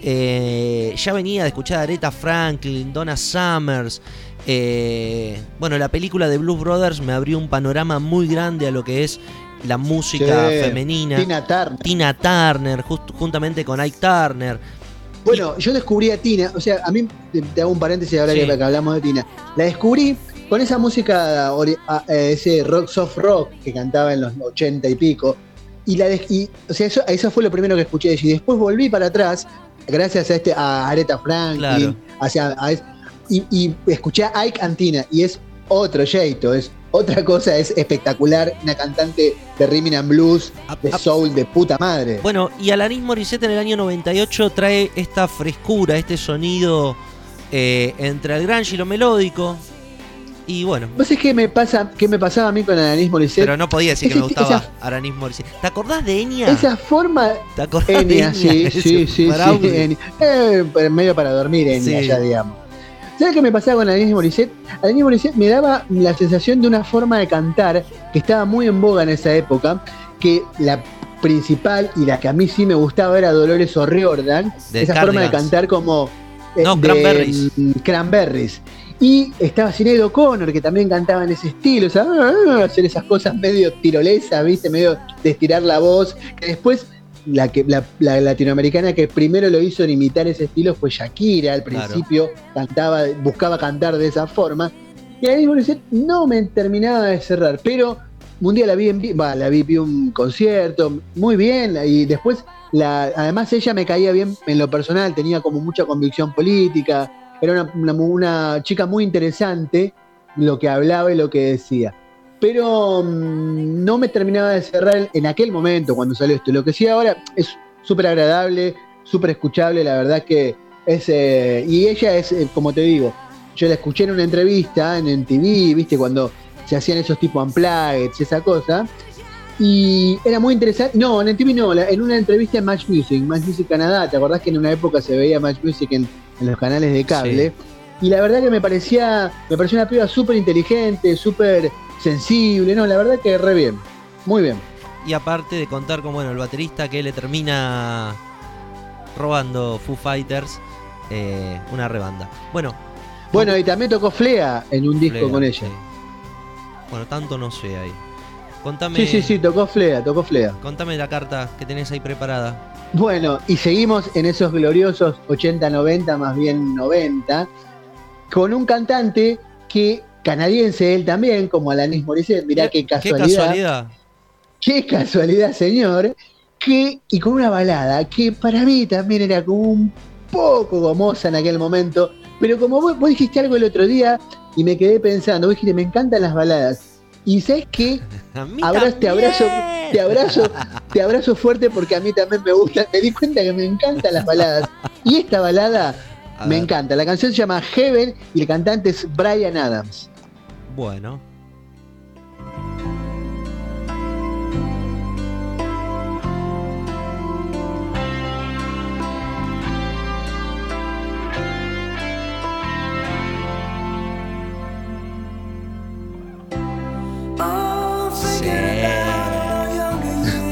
B: Eh, ya venía de escuchar a Aretha Franklin, Donna Summers. eh, bueno, la película de Blues Brothers me abrió un panorama muy grande a lo que es la música femenina.
C: Tina Turner.
B: Tina Turner, just- juntamente con Ike Turner.
C: Bueno, yo descubrí a Tina, o sea, a mí te, te hago un paréntesis ahora
B: Sí.
C: que, que hablamos de Tina. La descubrí con esa música, eh, ese rock soft rock que cantaba en los 80 y pico. Y la y, o sea, eso, eso fue lo primero que escuché de. Y después volví para atrás, gracias a este a Aretha Franklin,
B: Claro.
C: hacia, a y, y escuché a Ike Antina, y es otro jeito, es otra cosa, es espectacular, una cantante de rhythm and blues,
B: A-
C: de
B: a-
C: soul, de puta madre.
B: Bueno, y Alanis Morissette en el año 98 trae esta frescura, este sonido eh, entre el grunge y lo melódico. Y bueno,
C: ¿Vos sabés qué me, pasa, qué me pasaba a mí con Alanis Morissette?
B: pero no podía decir que me gustaba
C: esa-
B: Alanis Morissette. ¿Te acordás de Enya?
C: Esa forma.
B: ¿Te acordás de
C: Enya, sí, sí, <laughs> sí, sí. Enya. Eh, medio para dormir, Enya,
B: Sí.
C: ya digamos. ¿Sabes qué me pasaba con Alanis Morissette? Alanis Morissette me daba la sensación de una forma de cantar que estaba muy en boga en esa época, que la principal y la que a mí sí me gustaba era Dolores O'Riordan, esa forma de cantar como eh,
B: No,
C: de,
B: Cranberries.
C: mm, Cranberries. Y estaba Sinead O'Connor, que también cantaba en ese estilo, o sea, ah, hacer esas cosas medio tirolesas, ¿viste? Medio de estirar la voz, que después la, que, la, la latinoamericana que primero lo hizo en imitar ese estilo fue Shakira, al
B: Claro.
C: principio cantaba, buscaba cantar de esa forma. Y ahí Morissette no me terminaba de cerrar, pero un día la vi en la vi, vi un concierto, muy bien, y después la, además ella me caía bien en lo personal, tenía como mucha convicción política, era una, una- una chica muy interesante lo que hablaba y lo que decía. Pero mm, no me terminaba de cerrar en aquel momento cuando salió esto. Lo que sí ahora es súper agradable, súper escuchable, la verdad que es... eh, y ella es, eh, como te digo, yo la escuché en una entrevista en MTV, viste, cuando se hacían esos tipos unplugged, esa cosa. Y era muy interesante. No, en MTV no, la- en una entrevista en Match Music, Match Music Canadá. ¿Te acordás que en una época se veía Match Music en, en los canales de cable? Y la verdad que me parecía, me parecía una piba súper inteligente, súper sensible. No, la verdad que re bien. Muy bien.
B: Y aparte de contar con bueno, el baterista que le termina robando Foo Fighters, eh, una rebanda. Bueno,
C: Bueno, y también tocó Flea en un disco
B: Flea,
C: con ella.
B: sí. Bueno, tanto no sé ahí. Contame,
C: Sí, sí, sí, tocó Flea, tocó Flea.
B: contame la carta que tenés ahí preparada.
C: Bueno, y seguimos en esos gloriosos 80-90, más bien 90, con un cantante que, canadiense él también, como Alanis Morissette, mirá qué casualidad.
B: Qué casualidad.
C: Qué casualidad, señor. Que, y con una balada que para mí también era como un poco gomosa en aquel momento. Pero como vos, vos dijiste algo el otro día y me quedé pensando, vos dijiste, me encantan las baladas. Y sabes qué? <laughs> Abra- te abrazo, te abrazo, te abrazo fuerte porque a mí también me gusta. Me di cuenta que me encantan las baladas. Y esta balada <laughs> me encanta. La canción se llama Heaven y el cantante es Brian Adams.
B: Bueno.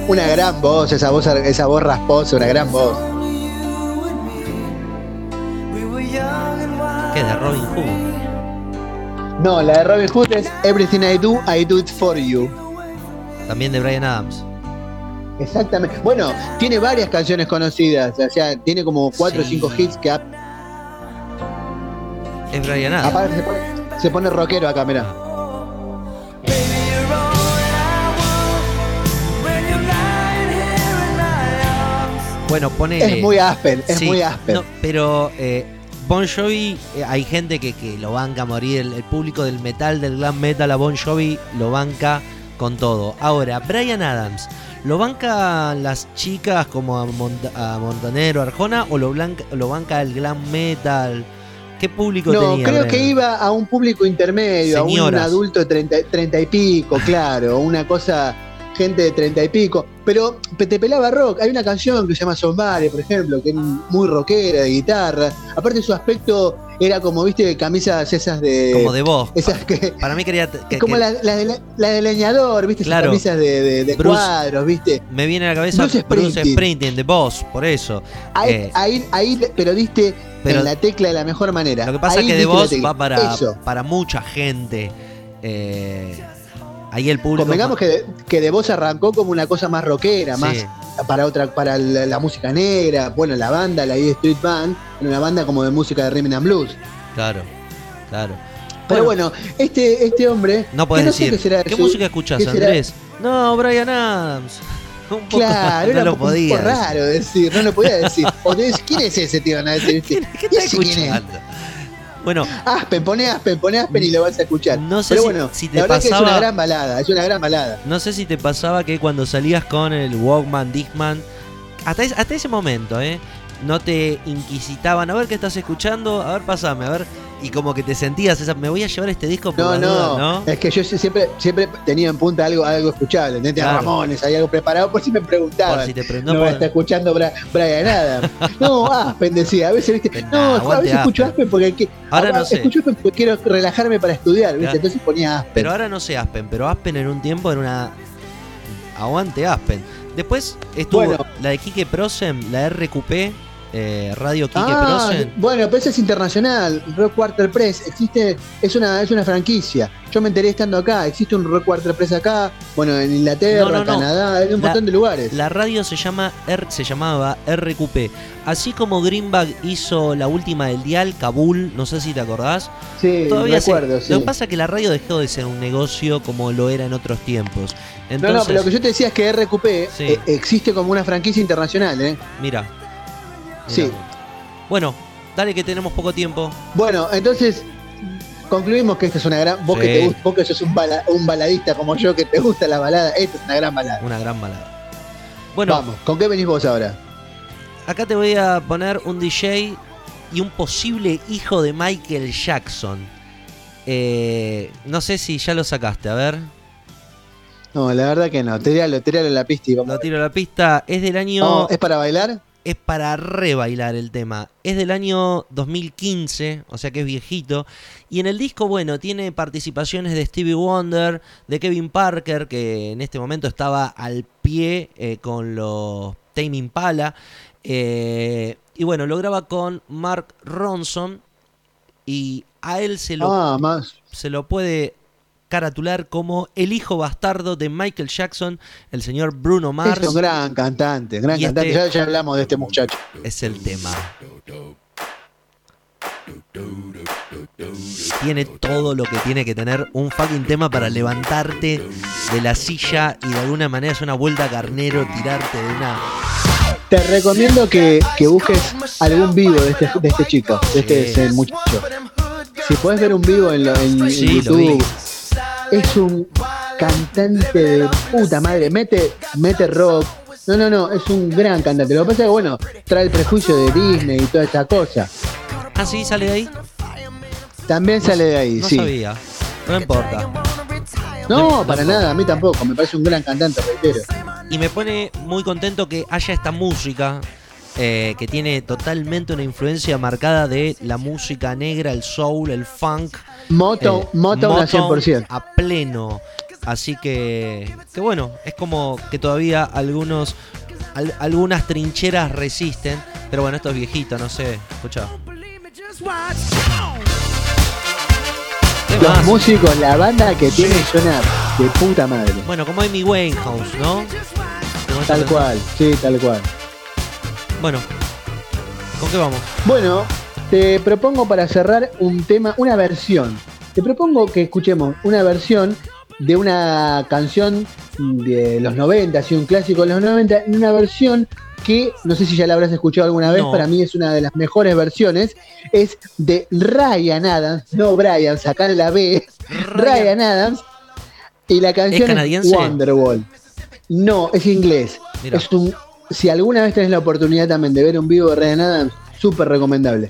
C: Una gran voz, esa voz, esa voz rasposa, una gran voz.
B: ¿Qué es de Robin Hood?
C: No, la de Robin Hood es Everything I Do, I Do It For You.
B: También de Brian Adams.
C: Exactamente. Bueno, tiene varias canciones conocidas, o sea, tiene como cuatro o
B: Sí.
C: cinco hits que ap-
B: Es Brian Adams.
C: aparte se pone, se pone rockero acá, mirá.
B: Bueno, ponele.
C: Es muy Aspen, es
B: Sí,
C: muy Aspen.
B: no, pero eh, Bon Jovi, eh, hay gente que, que lo banca a morir. El, el público del metal, del glam metal a Bon Jovi, lo banca con todo. Ahora, Brian Adams, ¿lo banca las chicas como a, Mont- a Montanero, Arjona o lo, blanca, lo banca el glam metal? ¿Qué público
C: No,
B: tenía?
C: creo
B: Brian?
C: que iba a un público intermedio, a un adulto de 30, 30 y pico, claro, una cosa, gente de 30 y pico. Pero pe- te pelaba rock. Hay una canción que se llama Somebody, por ejemplo, que es muy rockera, de guitarra. Aparte su aspecto era como, viste, camisas esas de...
B: Como de voz.
C: Esas que...
B: Para mí quería. <laughs> que-
C: como
B: que
C: la, la de, le- la de leñador, viste, esas
B: Claro.
C: camisas de, de- de
B: Bruce-
C: cuadros, viste.
B: Me viene a la cabeza
C: Bruce
B: Bruce
C: Springsteen.
B: Springsteen, de voz, por eso.
C: Ahí,
B: Eh,
C: ahí, ahí, pero diste
B: Pero-
C: en la tecla de la mejor manera.
B: Lo que pasa
C: Ahí
B: es que de
C: tecla.
B: va para,
C: Eso.
B: para mucha gente. Eh, ahí el público.
C: Convengamos que de, que de voz arrancó como una cosa más rockera,
B: Sí,
C: más para otra, para la, la música negra, bueno, la banda, la E Street Band, una banda como de música de rhythm and blues.
B: Claro, claro.
C: Pero bueno, este, este hombre,
B: no puedes
C: no
B: decir.
C: qué será
B: ¿Qué
C: su-
B: música escuchas,
C: qué
B: Andrés? No, Brian Adams. <laughs> Un poco,
C: Claro,
B: no
C: era
B: lo
C: un poco
B: podía.
C: raro decir, no lo podía decir. <laughs> O te ¿quién es ese tío? ¿Quién
B: ¿Qué, qué
C: ¿Y
B: estás
C: ese quién es?
B: Bueno,
C: Aspen, poné Aspen, poné Aspen y lo vas a escuchar.
B: No sé
C: Pero
B: si-
C: bueno,
B: si te
C: la verdad que es
B: pasaba-
C: una gran balada, es una gran balada.
B: no sé si te pasaba que cuando salías con el Walkman, Discman, hasta, es- hasta ese momento, ¿eh? No te inquisitaban, a ver qué estás escuchando, a ver, pasame, a ver. Y como que te sentías esa, me voy a llevar este disco por
C: No, no,
B: ¿no?
C: es que yo siempre, siempre tenía en punta algo, algo escuchable. ¿entendés?
B: Claro.
C: Ramones, hay algo preparado por si me preguntaban.
B: Por si te
C: no,
B: por-
C: está escuchando Bra- Brian Adams. No, <laughs> Aspen decía, a veces, viste,
B: Nah,
C: no, a veces escucho
B: Aspen.
C: Porque que-
B: Ahora
C: ah,
B: no sé.
C: escucho Aspen porque quiero relajarme para estudiar, ¿viste?
B: Claro.
C: Entonces ponía Aspen.
B: Pero ahora no sé Aspen, pero Aspen en un tiempo era una. Aguante Aspen. Después estuvo
C: Bueno.
B: la de Quique Prosen, la RQP, eh, Radio Quique
C: Ah,
B: Prosen.
C: bueno, pero ese es internacional, Rock Quarter Press, existe, es una, es una franquicia. Yo me enteré estando acá, existe un Rock Quarter Press acá, bueno, en Inglaterra,
B: No, no.
C: Canadá, en un montón de lugares.
B: La radio se llama R- se llamaba RQP. Así como Greenback hizo la última del dial, Kabul, no sé si te acordás.
C: sí,
B: Todavía se-
C: recuerdo, sí.
B: Lo que pasa es que la radio dejó de ser un negocio como lo era en otros tiempos.
C: No, no, pero lo que yo te decía es que RQP
B: Sí.
C: eh, existe como una franquicia internacional, ¿eh?
B: mira.
C: Sí.
B: Bueno, dale que tenemos poco tiempo.
C: Bueno, entonces concluimos que esta es una gran. Vos
B: Sí.
C: que te gusta, vos que sos un, bala- un baladista como yo, que te gusta la balada, esta es una gran balada.
B: Una gran balada. Bueno,
C: Vamos, ¿con qué venís vos ahora?
B: acá te voy a poner un DJ y un posible hijo de Michael Jackson. Eh, no sé si ya lo sacaste, a ver.
C: No, la verdad que no. Tiralo, tiralo en la pista y vamos.
B: Lo tiro a la pista. Es del año.
C: No, ¿Es para bailar?
B: Es para rebailar el tema. Es del año 2015, o sea que es viejito. Y en el disco, bueno, tiene participaciones de Stevie Wonder, de Kevin Parker, que en este momento estaba al pie eh, con los Tame Impala. Eh, y bueno, lo graba con Mark Ronson. Y a él se lo
C: Ah, más.
B: se lo puede caratular como el hijo bastardo de Michael Jackson, el señor Bruno Mars.
C: Es un gran cantante, gran
B: Y
C: cantante.
B: este-
C: Ya, ya hablamos de este muchacho.
B: es el tema. Tiene todo lo que tiene que tener un fucking tema para levantarte de la silla y de alguna manera hacer una vuelta a carnero, tirarte de una.
C: Te recomiendo que, que busques algún vivo de este, de este chico, de este
B: Sí.
C: muchacho. Si podés ver un vivo en, lo- en-
B: Sí.
C: YouTube, es un cantante de puta madre. Mete, mete rock. No, no, no, es un gran cantante. Lo que pasa es que, bueno, trae el prejuicio de Disney y toda esta cosa.
B: Ah, sí, sale de ahí.
C: También sale de ahí,
B: No
C: sí.
B: sabía. No importa.
C: No, para nada, a mí tampoco. Me parece un gran cantante, reitero.
B: Y me pone muy contento que haya esta música. Eh, que tiene totalmente una influencia marcada de la música negra, el soul, el funk.
C: Motown,
B: Eh,
C: Motown al 100%.
B: a pleno. Así que, que bueno, es como que todavía algunos, al- algunas trincheras resisten. Pero bueno, esto es viejito, no sé. Escucha.
C: Los músicos, la banda que tiene suena de puta madre.
B: Bueno, como Amy Winehouse, ¿no?
C: Tal cual, sí, tal cual.
B: Bueno, ¿con qué vamos?
C: Bueno, te propongo para cerrar un tema, una versión. Te propongo que escuchemos una versión de una canción de los 90, así un clásico de los 90, en una versión que no sé si ya la habrás escuchado alguna vez,
B: No.
C: para mí es una de las mejores versiones, es de Ryan Adams, no Brian, sacar la B, Ryan Adams, y la canción es,
B: canadiense?
C: Wonderwall. No, es inglés.
B: Mira.
C: Es un, si alguna vez tenés la oportunidad también de ver un vivo de Ryan Adams, súper recomendable.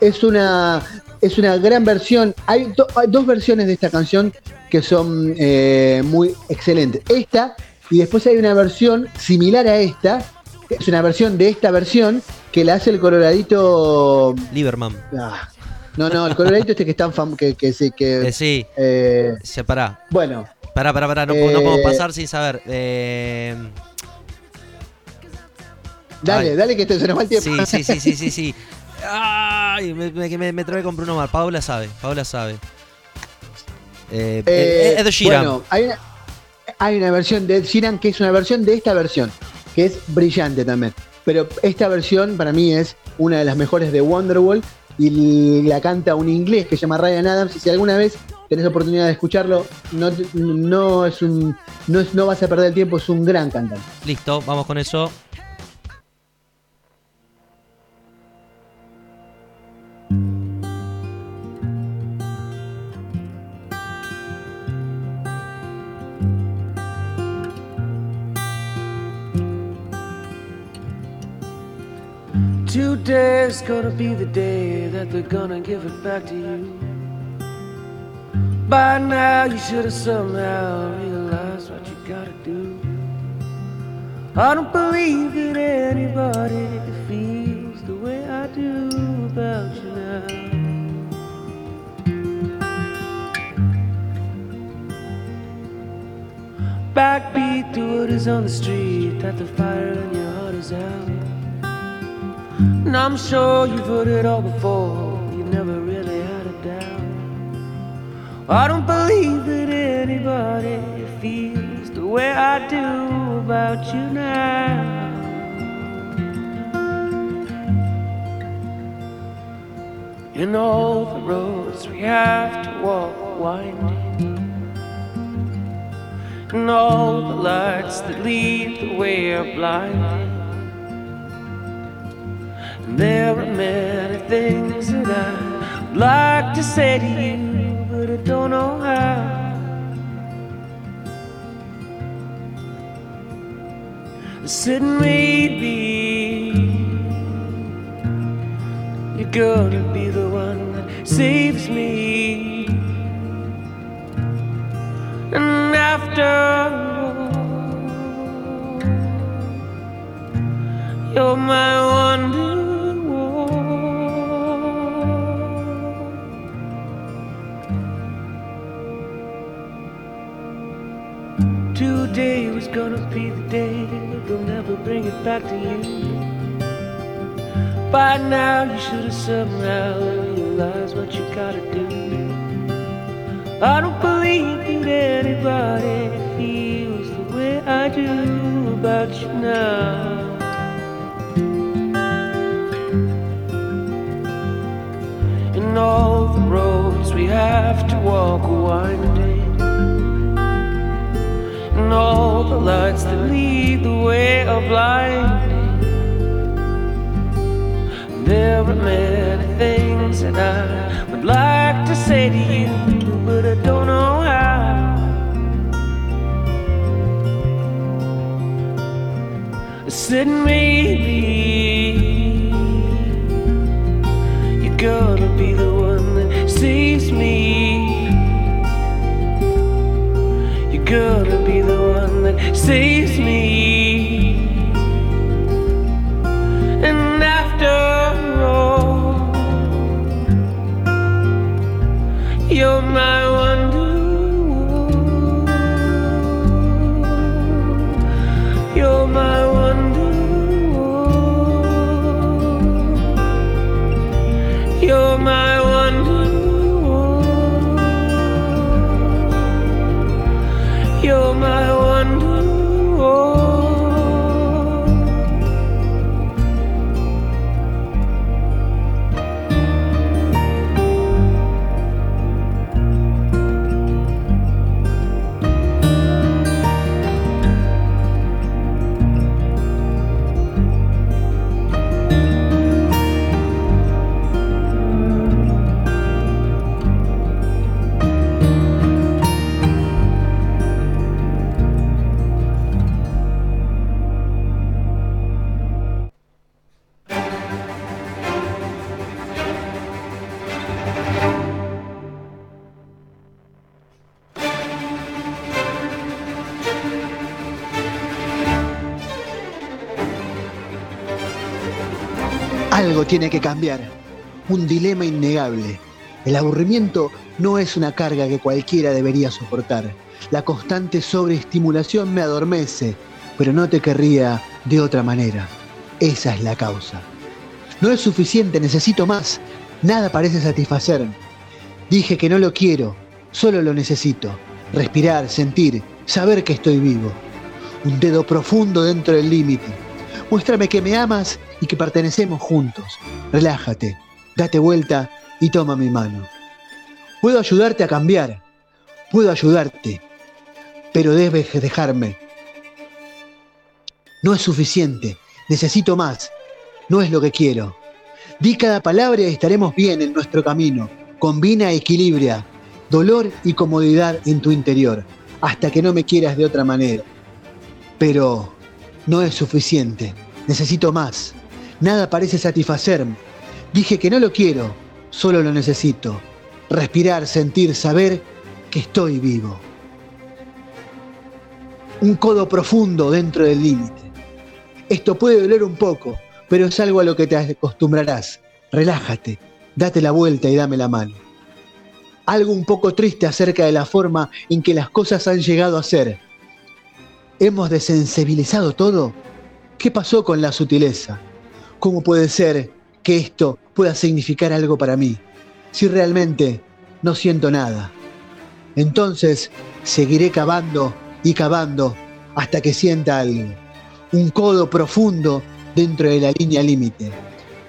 C: Es una, es una gran versión. Hay, do- hay dos versiones de esta canción que son eh, muy excelentes. Esta, y después hay una versión similar a esta. Es una versión de esta versión que la hace el coloradito.
B: Lieberman.
C: ah, no, no, el coloradito este que es tan famoso. Que, que, sí, que,
B: Eh, sí,
C: eh,
B: se pará.
C: bueno,
B: Pará, pará, pará, no,
C: Eh,
B: no podemos pasar sin saber. Eh,
C: dale,
B: Ay.
C: dale que te se nos va el tiempo.
B: sí, sí, sí, sí, sí, sí. <laughs> Ay, me, me, me, me trabé con Bruno Mars. Paula sabe, Paula sabe. Eh,
C: Eh,
B: Ed Sheeran.
C: Bueno, hay una, hay una versión de Ed Sheeran que es una versión de esta versión, que es brillante también. Pero esta versión para mí es una de las mejores de Wonderwall y la canta un inglés que se llama Ryan Adams. Y si alguna vez tenés oportunidad de escucharlo, no es un, no, es- no vas a perder el tiempo, es un gran cantante.
B: Listo, vamos con eso.
G: Today's gonna be the day that they're gonna give it back to you. By now, you should have somehow realized what you gotta do. I don't believe that anybody feels the way I do about you now. Backbeat to what is on the street, that the fire in your heart is out. And I'm sure you've heard it all before, you never really had a doubt. I don't believe that anybody feels the way I do about you now. In all the roads we have to walk winding, and all the lights that lead the way are blinding. There are many things that I'd like to say to you, but I don't know how. I maybe you're gonna be the one that saves me. And after you're my wonder Today was gonna be the day they'll never bring it back to you. By now you should have somehow realized what you gotta do. I don't believe that anybody feels the way I do about you now. In all the roads we have to walk are winding, all the lights that lead the way are blinding. There are many things that I would like to say to you, but I don't know how. I said maybe
C: tiene que cambiar. Un dilema innegable. El aburrimiento no es una carga que cualquiera debería soportar. La constante sobreestimulación me adormece, pero no te querría de otra manera. Esa es la causa. No es suficiente, necesito más. Nada parece satisfacerme. Dije que no lo quiero, solo lo necesito. Respirar, sentir, saber que estoy vivo. Un dedo profundo dentro del límite. Muéstrame que me amas y que pertenecemos juntos. Relájate, date vuelta y toma mi mano. Puedo ayudarte a cambiar, puedo ayudarte, pero debes dejarme. No es suficiente, necesito más, no es lo que quiero. Di cada palabra y estaremos bien en nuestro camino. Combina, equilibra dolor y comodidad en tu interior, hasta que no me quieras de otra manera. Pero no es suficiente, necesito más. Nada parece satisfacerme. Dije que no lo quiero, solo lo necesito. Respirar, sentir, saber que estoy vivo. Un codo profundo dentro del límite. Esto puede doler un poco, pero es algo a lo que te acostumbrarás. Relájate, date la vuelta y dame la mano. Algo un poco triste acerca de la forma en que las cosas han llegado a ser. ¿Hemos desensibilizado todo? ¿Qué pasó con la sutileza? ¿Cómo puede ser que esto pueda significar algo para mí si realmente no siento nada? Entonces seguiré cavando y cavando hasta que sienta algo. Un codo profundo dentro de la línea límite.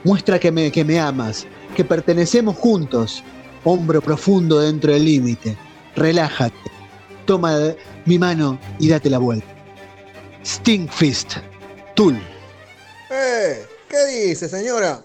C: Muestra que me, que me amas, que pertenecemos juntos. Hombro profundo dentro del límite. Relájate. Toma mi mano y date la vuelta. Stinkfist. Tool.
A: ¡Eh! ¿Qué dice, señora?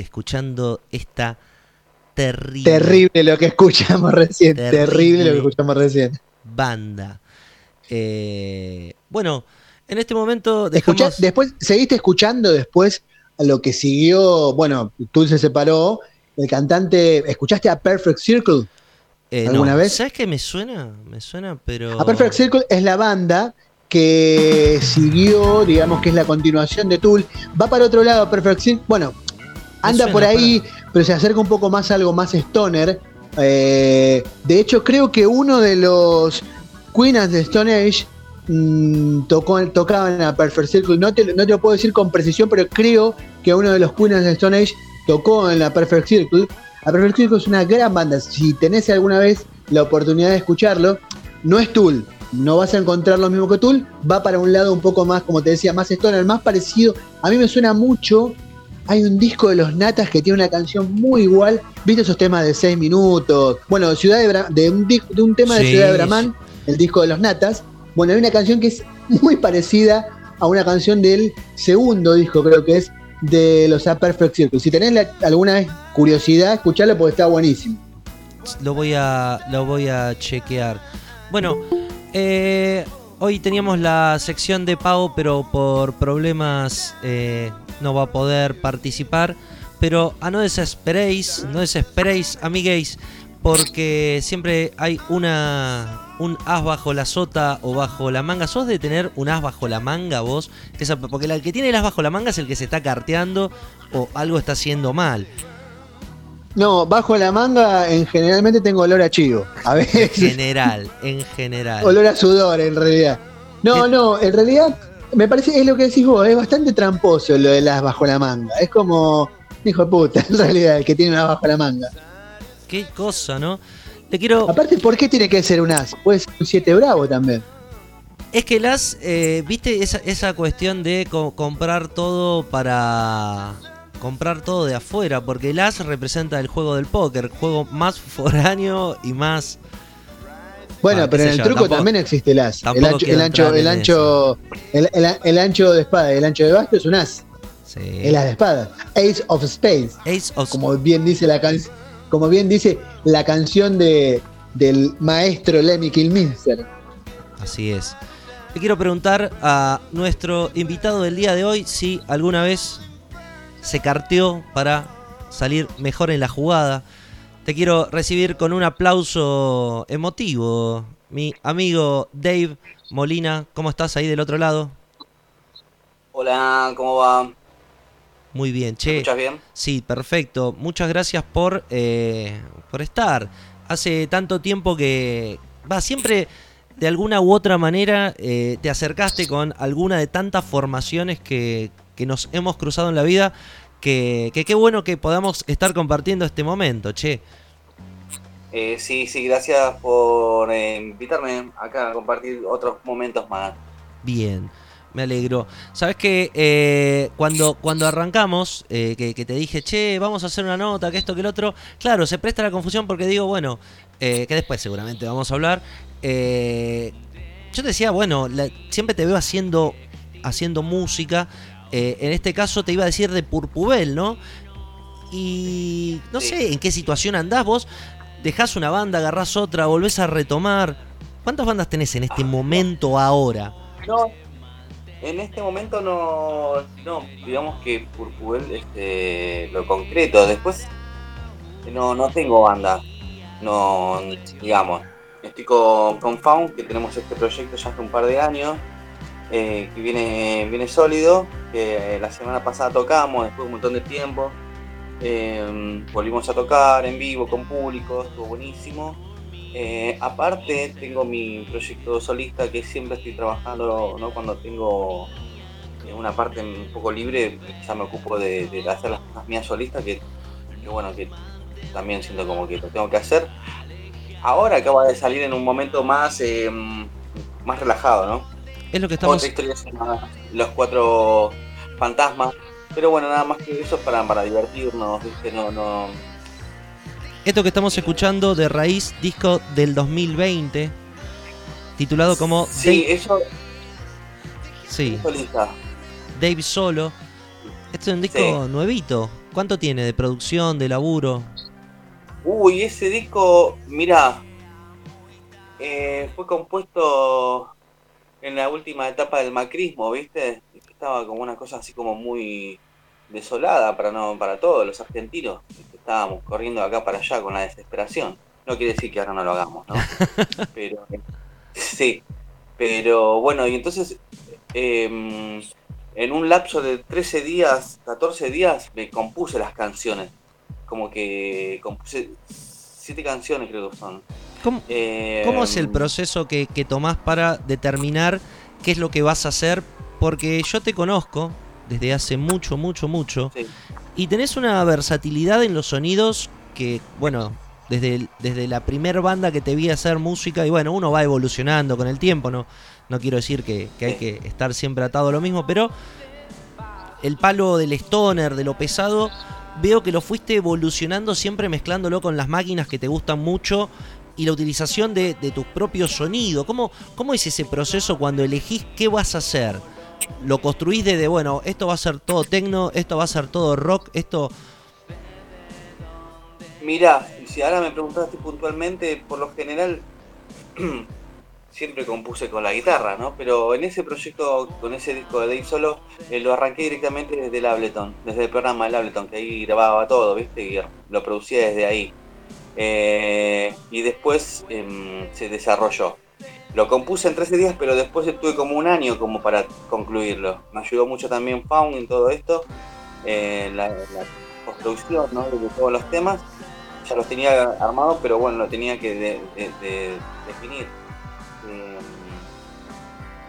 B: Escuchando esta terrible,
C: Terrible lo que escuchamos recién.
B: Terrible.
C: Terrible, lo que escuchamos recién.
B: banda. Eh, bueno, en este momento
C: Escuchá- después, seguiste escuchando después a lo que siguió. Bueno, tú se separó. El cantante. ¿Escuchaste a Perfect Circle?
B: eh,
C: ¿alguna
B: no.
C: vez?
B: ¿Sabes qué me suena? Me suena, pero...
C: A Perfect Circle es la banda que siguió, digamos que es la continuación de Tool. Va para otro lado, Perfect Circle. Bueno, anda
B: suena,
C: por ahí, pero se acerca un poco más a algo más stoner. Eh, de hecho, creo que uno de los Queens de Stone Age mm, tocó, tocaban a Perfect Circle. No te, no te lo puedo decir con precisión, pero creo que uno de los Queens de Stone Age tocó en la Perfect Circle. La Perfect Circle es una gran banda. Si tenés alguna vez la oportunidad de escucharlo, no es Tool. No vas a encontrar lo mismo que Tool. Va para un lado un poco más, como te decía, más stoner, más parecido. A mí me suena mucho. Hay un disco de los Natas que tiene una canción muy igual. ¿Viste esos temas de 6 minutos? Bueno, Ciudad de, Bra- de, un, dis- de un tema de
B: Sí,
C: Ciudad de Bramán, el disco de los Natas. Bueno, hay una canción que es muy parecida a una canción del segundo disco, creo que es de los A Perfect Circle. Si tenés la- alguna vez curiosidad, escucharlo porque está buenísimo.
B: lo voy a lo voy a chequear. Bueno, eh, hoy teníamos la sección de Pau, pero por problemas eh, no va a poder participar. Pero a no desesperéis, no desesperéis, amiguéis, porque siempre hay una un as bajo la sota o bajo la manga. ¿Sos de tener un as bajo la manga vos? Esa- porque el que tiene el as bajo la manga es el que se está carteando o algo está haciendo mal.
C: No, bajo la manga en generalmente tengo olor a chivo. A
B: En
C: veces.
B: general, en general.
C: olor a sudor en realidad. No, no, en realidad me parece, es lo que decís vos, es bastante tramposo lo de las bajo la manga. Es como, hijo de puta, en realidad, el que tiene una bajo la manga.
B: Qué cosa, ¿no? Le quiero.
C: Aparte, ¿por qué tiene que ser un as? Puede ser un 7 bravo también.
B: Es que las. eh, ¿Viste esa, esa cuestión de co- comprar todo para. Comprar todo de afuera? Porque el as representa el juego del póker, juego más foráneo y más.
C: Bueno,
B: Ah,
C: pero en el
B: yo,
C: truco
B: tampoco-
C: también existe el as. El ancho, el ancho, el ancho, el, el- el ancho de espada, el ancho de basto es un as.
B: Sí.
C: El as de espada. Ace of Spades.
B: Ace of
C: como bien dice la can- como bien dice la canción de del maestro Lemmy Kilminster.
B: Así es. Le quiero preguntar a nuestro invitado del día de hoy si alguna vez se carteó para salir mejor en la jugada. Te quiero recibir con un aplauso emotivo. Mi amigo Dave Molina, ¿cómo estás ahí del otro lado?
H: Hola, ¿cómo va?
B: Muy bien,
H: ¿Me
B: che.
H: escuchas bien?
B: Sí, perfecto. Muchas gracias por, eh, por estar. Hace tanto tiempo que... Va, siempre de alguna u otra manera eh, te acercaste con alguna de tantas formaciones que, que nos hemos cruzado en la vida. Que, que qué bueno que podamos estar compartiendo este momento, che.
H: Eh, sí, sí, gracias por eh, invitarme acá a compartir otros momentos más.
B: Bien, me alegro. Sabes que eh, cuando, cuando arrancamos, que, que te dije, che, vamos a hacer una nota, que esto, que el otro, claro, se presta la confusión porque digo, bueno, que después seguramente vamos a hablar. yo te decía, bueno, la- siempre te veo haciendo, haciendo música. Eh, en este caso te iba a decir de Purpubel, ¿no? Y no
H: Sí.
B: sé en qué situación andás vos. Dejás una banda, agarrás otra, volvés a retomar. ¿Cuántas bandas tenés en este momento ahora?
H: No, en este momento no, no, digamos que Purpubel este, lo concreto. Después no, no tengo banda, no, digamos. Estoy con, con Faun, que tenemos este proyecto ya hace un par de años, eh, que viene, viene sólido, que la semana pasada tocamos, después de un montón de tiempo. Eh, volvimos a tocar en vivo con público, estuvo buenísimo. Eh, aparte tengo mi proyecto solista que siempre estoy trabajando, ¿no? Cuando tengo eh, una parte un poco libre, ya me ocupo de, de hacer las cosas mías solistas, que, que bueno, que también siento como que lo tengo que hacer. Ahora acaba de salir en un momento más, eh, más relajado, ¿no?
B: Es lo que estamos...
H: Otra historia se llama Los Cuatro Fantasmas. Pero bueno, nada más que eso es para, para divertirnos, ¿viste? No, no,
B: Esto que estamos escuchando de raíz, disco del 2020, titulado como...
H: Sí,
B: Day-
H: eso
B: Sí,
H: solista.
B: Dave Solo. Este es un disco nuevito. ¿Cuánto tiene de producción, de laburo?
H: Uy, ese disco, mira, eh, fue compuesto en la última etapa del macrismo, ¿viste? Estaba como una cosa así como muy desolada para no para todos los argentinos. Estábamos corriendo de acá para allá con la desesperación. No quiere decir que ahora no lo hagamos, ¿no? <laughs> Pero sí, pero bueno, y entonces em, en un lapso de 13 días, 14 días, me compuse las canciones. Como que compuse siete canciones creo que son.
B: ¿Cómo,
H: Eh,
B: cómo es el proceso que, que tomás para determinar qué es lo que vas a hacer? Porque yo te conozco desde hace mucho, mucho, mucho.
H: Sí.
B: Y tenés una versatilidad en los sonidos que, bueno, desde, desde la primer banda que te vi hacer música, y bueno, uno va evolucionando con el tiempo, no, no quiero decir que, que hay que estar siempre atado a lo mismo, pero el palo del stoner, de lo pesado, veo que lo fuiste evolucionando siempre mezclándolo con las máquinas que te gustan mucho y la utilización de, de tu propio sonido. ¿Cómo, ¿Cómo es ese proceso cuando elegís qué vas a hacer? Lo construís desde, bueno, esto va a ser todo tecno, esto va a ser todo rock, esto...
H: Mira, si ahora me preguntaste puntualmente, por lo general <clears throat> siempre compuse con la guitarra, ¿no? Pero en ese proyecto, con ese disco de Dave Solo, eh, lo arranqué directamente desde el Ableton, desde el programa del Ableton, que ahí grababa todo, ¿viste? Y lo producía desde ahí. Eh, y después em, se desarrolló. Lo compuse en 13 días, pero después tuve como un año como para concluirlo. Me ayudó mucho también Faun en todo esto, eh, la, la construcción ¿no? de todos los temas. Ya los tenía armados, pero bueno, lo tenía que de- de- de- definir.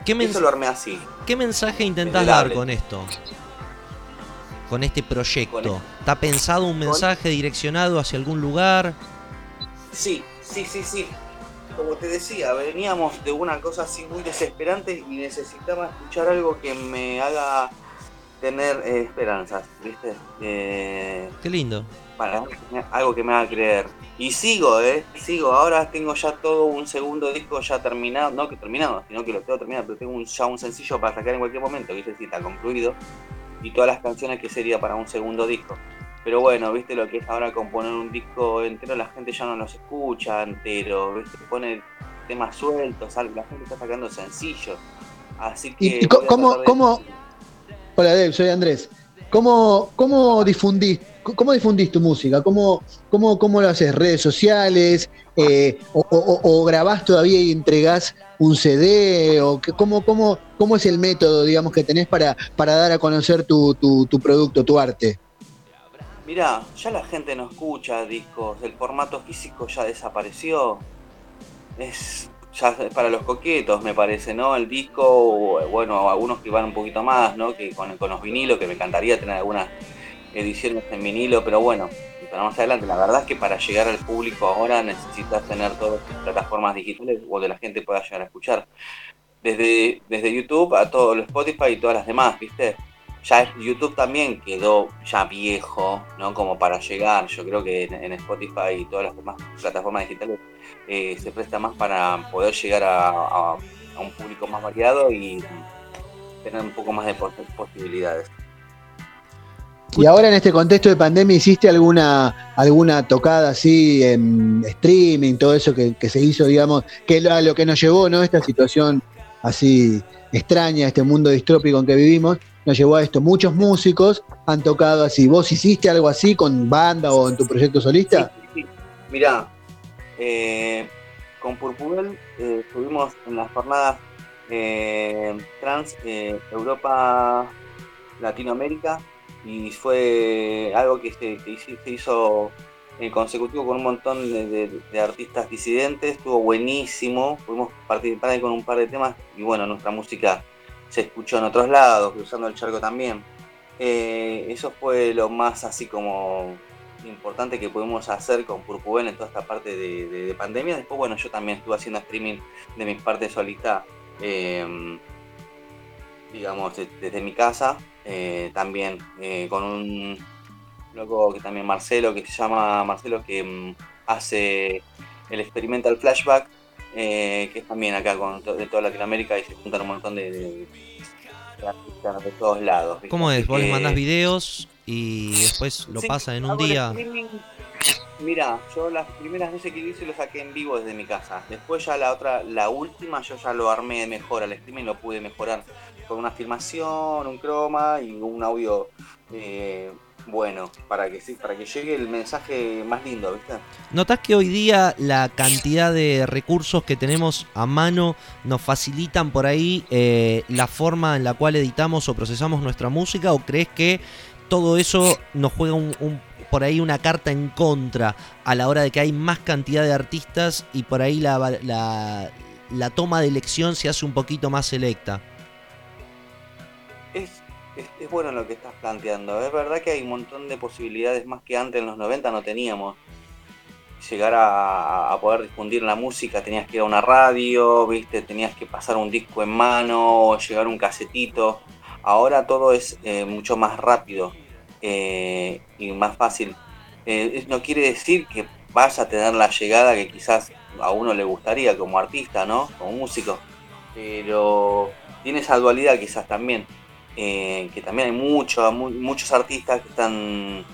B: ¿Qué, mens-
H: eso lo armé así.
B: ¿Qué mensaje intentás dar con esto? Con este proyecto.
H: Con-
B: ¿Está pensado un mensaje direccionado hacia algún lugar?
H: Sí, sí, sí, sí. Como te decía, veníamos de una cosa así muy desesperante y necesitaba escuchar algo que me haga tener eh, esperanzas, ¿viste? Eh,
B: Qué lindo.
H: para algo que me haga creer. Y sigo, ¿eh? Sigo. Ahora tengo ya todo un segundo disco ya terminado. No que terminado, sino que lo tengo terminado, pero tengo un- ya un sencillo para sacar en cualquier momento, que sí está concluido. Y todas las canciones que sería para un segundo disco. Pero bueno, viste lo que es ahora componer un disco entero, la gente ya no los escucha entero, ¿viste? Pone temas sueltos, la gente está sacando sencillos. Así que.
C: ¿Y- cómo-
H: tratar de-
C: cómo- Hola Dave, soy Andrés. ¿Cómo, cómo difundís, cómo difundís tu música? ¿Cómo, cómo, cómo lo haces? ¿Redes sociales? Eh, o, o- o grabás todavía y entregás un CD? ¿O qué- cómo, cómo, ¿Cómo es el método, digamos, que tenés para, para dar a conocer tu, tu, tu producto, tu arte?
H: Mirá, ya la gente no escucha discos, el formato físico ya desapareció. Es ya para los coquetos, me parece, ¿no? El disco, bueno, algunos que van un poquito más, ¿no? Que con, con los vinilos, que me encantaría tener algunas ediciones en vinilo, pero bueno, para más adelante, la verdad es que para llegar al público ahora necesitas tener todas las plataformas digitales donde la gente pueda llegar a escuchar. Desde, desde YouTube a todo el Spotify y todas las demás, ¿viste? Ya YouTube también quedó ya viejo, ¿no? Como para llegar. Yo creo que en, Spotify y todas las demás plataformas digitales eh, se presta más para poder llegar a, un público más variado y tener un poco más de pos- posibilidades.
C: Y ahora en este contexto de pandemia, ¿hiciste alguna, alguna tocada así en streaming, todo eso que, se hizo, digamos, que es lo- lo que nos llevó, ¿no? Esta situación así extraña, este mundo distrópico en que vivimos, nos llevó a esto. Muchos músicos han tocado así. ¿Vos hiciste algo así con banda o en tu proyecto solista?
H: Sí, sí. Mirá, eh, con Purpurel eh, estuvimos en las jornadas eh, trans eh, Europa Latinoamérica y fue algo que se, hizo en consecutivo con un montón de, de- de artistas disidentes, estuvo buenísimo, pudimos participar ahí con un par de temas y bueno, nuestra música se escuchó en otros lados, cruzando el charco también. Eh, eso fue lo más así como importante que pudimos hacer con Purpubén en toda esta parte de, de- de pandemia. Después, bueno, yo también estuve haciendo streaming de mi parte solista, eh, digamos, de- desde mi casa, eh, también con un loco que también Marcelo, que se llama Marcelo, que mm, hace el Experimental Flashback, eh, que es también acá con to- de toda Latinoamérica y se juntan un montón de, de- de artistas de todos lados. ¿viste?
B: ¿Cómo es? Vos les mandás videos y después lo
H: Sí,
B: pasan en un
H: el
B: día.
H: Mira, yo las primeras veces que lo hice lo saqué en vivo desde mi casa. Después ya la otra, la última, yo ya lo armé mejor al streaming, lo pude mejorar con una filmación, un croma y un audio eh, bueno para que para que llegue el mensaje más lindo, ¿viste?
B: ¿Notás que hoy día la cantidad de recursos que tenemos a mano nos facilitan por ahí eh, la forma en la cual editamos o procesamos nuestra música? ¿O crees que todo eso nos juega un, por ahí una carta en contra a la hora de que hay más cantidad de artistas y por ahí la, la toma de elección se hace un poquito más selecta?
H: Es, bueno lo que estás planteando. Es verdad que hay un montón de posibilidades más que antes en los 90 no teníamos. Llegar a, poder difundir la música, tenías que ir a una radio, viste, tenías que pasar un disco en mano, llegar un casetito. Ahora todo es eh, mucho más rápido eh, y más fácil. Eh, no quiere decir que vas a tener la llegada que quizás a uno le gustaría como artista, ¿no? Como músico. Pero tiene esa dualidad quizás también eh, que también hay mucho, mu- muchos artistas que están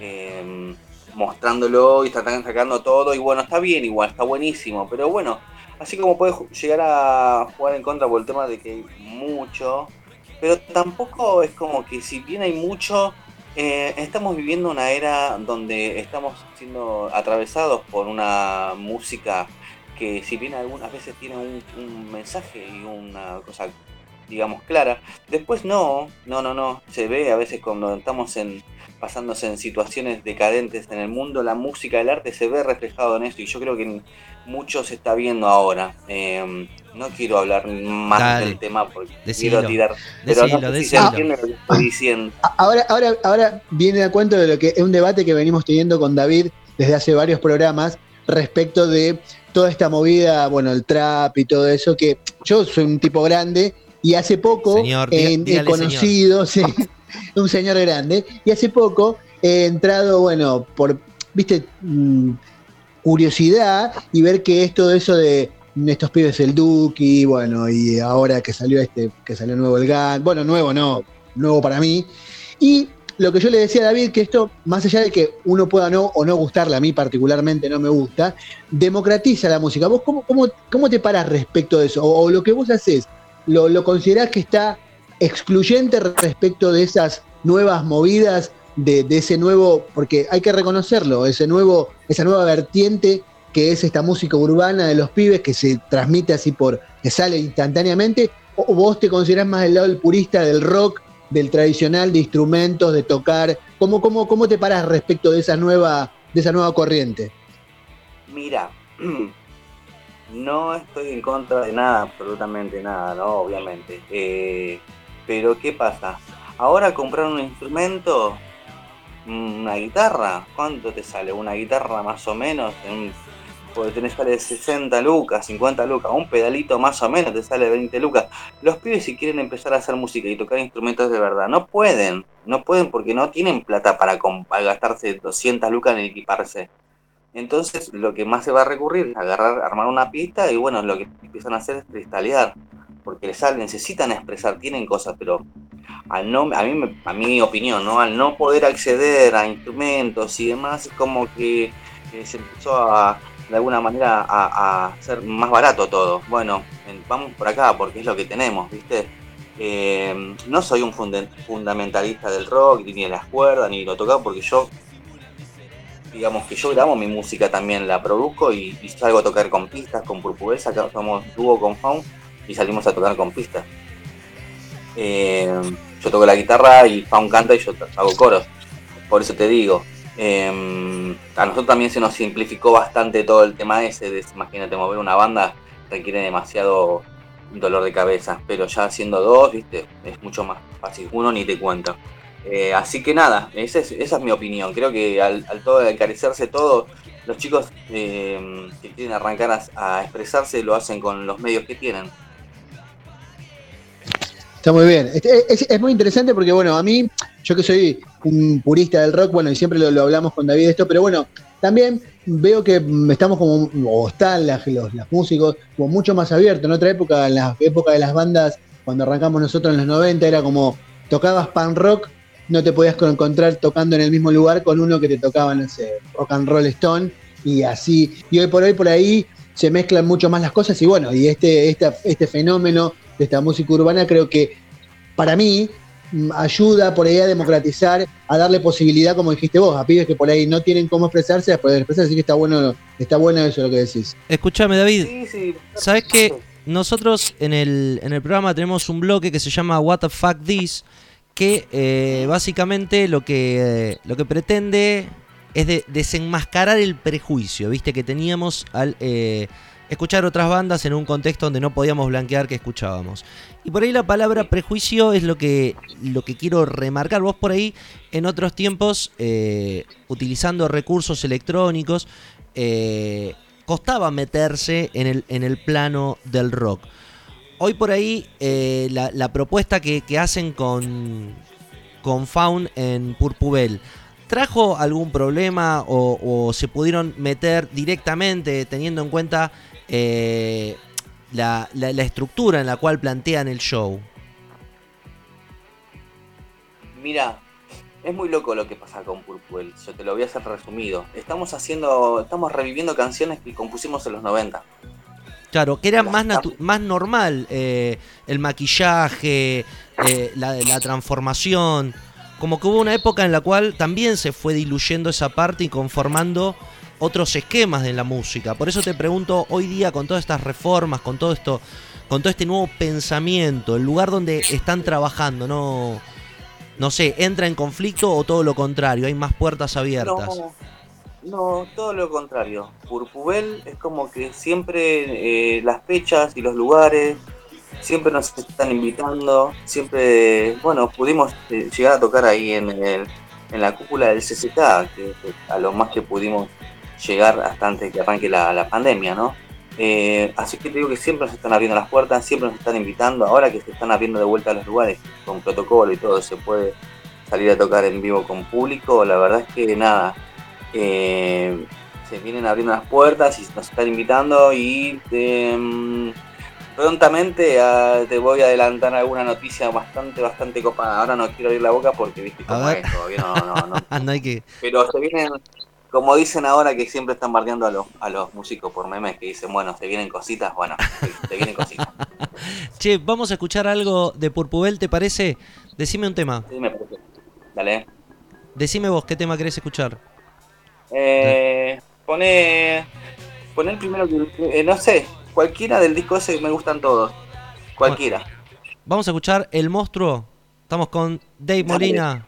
H: eh, mostrándolo y están sacando todo y bueno, está bien igual, está buenísimo, pero bueno, así como puede llegar a jugar en contra por el tema de que hay mucho, pero tampoco es como que si bien hay mucho, eh, estamos viviendo una era donde estamos siendo atravesados por una música que si bien algunas veces tiene un mensaje y una cosa digamos clara. Después no no no no. Se ve a veces cuando estamos en pasándose en situaciones decadentes en el mundo la música el arte se ve reflejado en esto y yo creo que en mucho se está viendo ahora. Eh, no quiero hablar más
B: Dale,
H: del tema porque
B: decilo,
H: quiero tirar pero
B: decilo,
H: no sé si se entiende lo que estoy diciendo.
C: A- Ahora, ahora, ahora viene a cuento de lo que es un debate que venimos teniendo con David desde hace varios programas respecto de toda esta movida, bueno, el trap y todo eso, que yo soy un tipo grande y hace poco
B: Señor,
C: he
B: dígale,
C: conocido, <laughs> sí, un señor grande, y hace poco he entrado, bueno, por, viste, mm, curiosidad y ver que es todo eso de estos pibes el Duki, bueno, y ahora que salió este, que salió nuevo el GAN, bueno, nuevo no, nuevo para mí. Y lo que yo le decía a David, que esto, más allá de que uno pueda no o no gustarle, a mí particularmente no me gusta, democratiza la música. ¿Vos cómo, cómo, cómo te paras respecto de eso? O, o lo que vos haces, ¿lo, lo considerás que está excluyente respecto de esas nuevas movidas, de, ese nuevo, porque hay que reconocerlo, ese nuevo, esa nueva vertiente que es esta música urbana de los pibes que se transmite así por, que sale instantáneamente, o vos te considerás más del lado del purista del rock, del tradicional, de instrumentos, de tocar, ¿cómo, cómo, cómo te paras respecto de esa nueva, de esa nueva corriente?
H: Mira, <clears throat> no estoy en contra de nada, absolutamente nada, ¿no? Obviamente. Eh, pero ¿qué pasa? Ahora comprar un instrumento, una guitarra, ¿cuánto te sale? Una guitarra más o menos, en porque tenés sale 60 lucas, 50 lucas, un pedalito más o menos te sale 20 lucas. Los pibes si quieren empezar a hacer música y tocar instrumentos de verdad, no pueden, no pueden porque no tienen plata para, para gastarse 200 lucas en equiparse. Entonces lo que más se va a recurrir es agarrar, armar una pista y bueno, lo que empiezan a hacer es cristalear, porque les sale, necesitan expresar, tienen cosas, pero al no, a mí, a mi opinión, ¿no? Al no poder acceder a instrumentos y demás, como que eh, se empezó a, de alguna manera, a, a hacer más barato todo. Bueno, en- vamos por acá porque es lo que tenemos, ¿viste? Eh, no soy un fundamentalista del rock, ni de las cuerdas, ni lo tocado porque yo digamos que yo grabo mi música también, la produzco y, salgo a tocar con pistas, con Purpuresa, acá somos dúo con Faun y salimos a tocar con pistas. Eh, yo toco la guitarra y Faun canta y yo hago coros, por eso te digo. eh, a nosotros también se nos simplificó bastante todo el tema ese, de, imagínate, mover una banda requiere demasiado dolor de cabeza, pero ya siendo dos, viste, es mucho más fácil, uno ni te cuenta. Eh, así que nada, esa es, mi opinión. Creo que al, al todo de encarecerse todo, los chicos eh, que quieren arrancar a, expresarse lo hacen con los medios que tienen.
C: Está muy bien. Este- Es, es muy interesante porque, bueno, a mí, yo que soy un purista del rock, bueno, y siempre lo, hablamos con David esto, pero bueno, también veo que estamos como, o están las, los, los músicos, como mucho más abiertos. En otra época, en la época de las bandas cuando arrancamos nosotros en los 90, era como tocabas pan rock, no te podías encontrar tocando en el mismo lugar con uno que te tocaba, no sé, rock and roll stone y así. Y hoy por hoy por ahí se mezclan mucho más las cosas y bueno, y este, esta- este fenómeno de esta música urbana creo que para mí mm, ayuda por ahí a democratizar, a darle posibilidad, como dijiste vos, a pibes que por ahí no tienen cómo expresarse, a poder expresarse, así que está bueno, está bueno eso lo que decís.
B: Escúchame, David.
H: Sí, sí.
B: ¿Sabes que nosotros en el, en el programa tenemos un bloque que se llama What the Fuck This? Que eh, básicamente lo que, eh, lo que pretende es de desenmascarar el prejuicio, viste, que teníamos al eh, escuchar otras bandas en un contexto donde no podíamos blanquear que escuchábamos. Y por ahí la palabra prejuicio es lo que, lo que quiero remarcar. Vos por ahí en otros tiempos, utilizando recursos electrónicos, costaba meterse en el, en el plano del rock. Hoy por ahí eh, la, propuesta que, hacen con, con Faun en Purpubel, ¿trajo algún problema o, se pudieron meter directamente teniendo en cuenta eh, la, la- la estructura en la cual plantean el show?
H: Mira, es muy loco lo que pasa con Purple. Yo te lo voy a hacer resumido. Estamos haciendo, estamos reviviendo canciones que compusimos en los 90.
B: Claro, que era más, natu- más normal eh, el maquillaje, eh, la, la transformación. Como que hubo una época en la cual también se fue diluyendo esa parte y conformando otros esquemas de la música. Por eso te pregunto, hoy día con todas estas reformas, con todo esto, con todo este nuevo pensamiento, el lugar donde están trabajando, no, no sé, entra en conflicto o todo lo contrario, hay más puertas abiertas.
H: No, no, todo lo contrario. Purpubel es como que siempre eh, las fechas y los lugares siempre nos están invitando, siempre, bueno, pudimos eh, llegar a tocar ahí en, el, en la cúpula del CCK, que que a lo más que pudimos llegar hasta antes que arranque la, la pandemia, ¿no? Eh, así que te digo que siempre nos están abriendo las puertas, siempre nos están invitando, ahora que se están abriendo de vuelta los lugares con protocolo y todo, se puede salir a tocar en vivo con público, la verdad es que nada, eh, se vienen abriendo las puertas y nos están invitando y eh, prontamente ah, te voy a adelantar alguna noticia bastante, bastante copada. Ahora no quiero abrir la boca porque viste cómo es, todavía no, no, no. <laughs>
B: Ah, no hay que...
H: Pero se vienen, como dicen ahora que siempre están bardeando a los, a los músicos por memes que dicen, bueno, se vienen cositas, bueno, se, se vienen cositas. <laughs>
B: Che, vamos a escuchar algo de Purpubel, ¿te parece? Decime un tema.
H: Sí, me parece. Dale.
B: Decime vos qué tema querés escuchar.
H: Eh, pone, pone el primero que, eh, no sé, cualquiera del disco ese me gustan todos. Cualquiera.
B: Vamos a escuchar El Monstruo. Estamos con Dave Molina.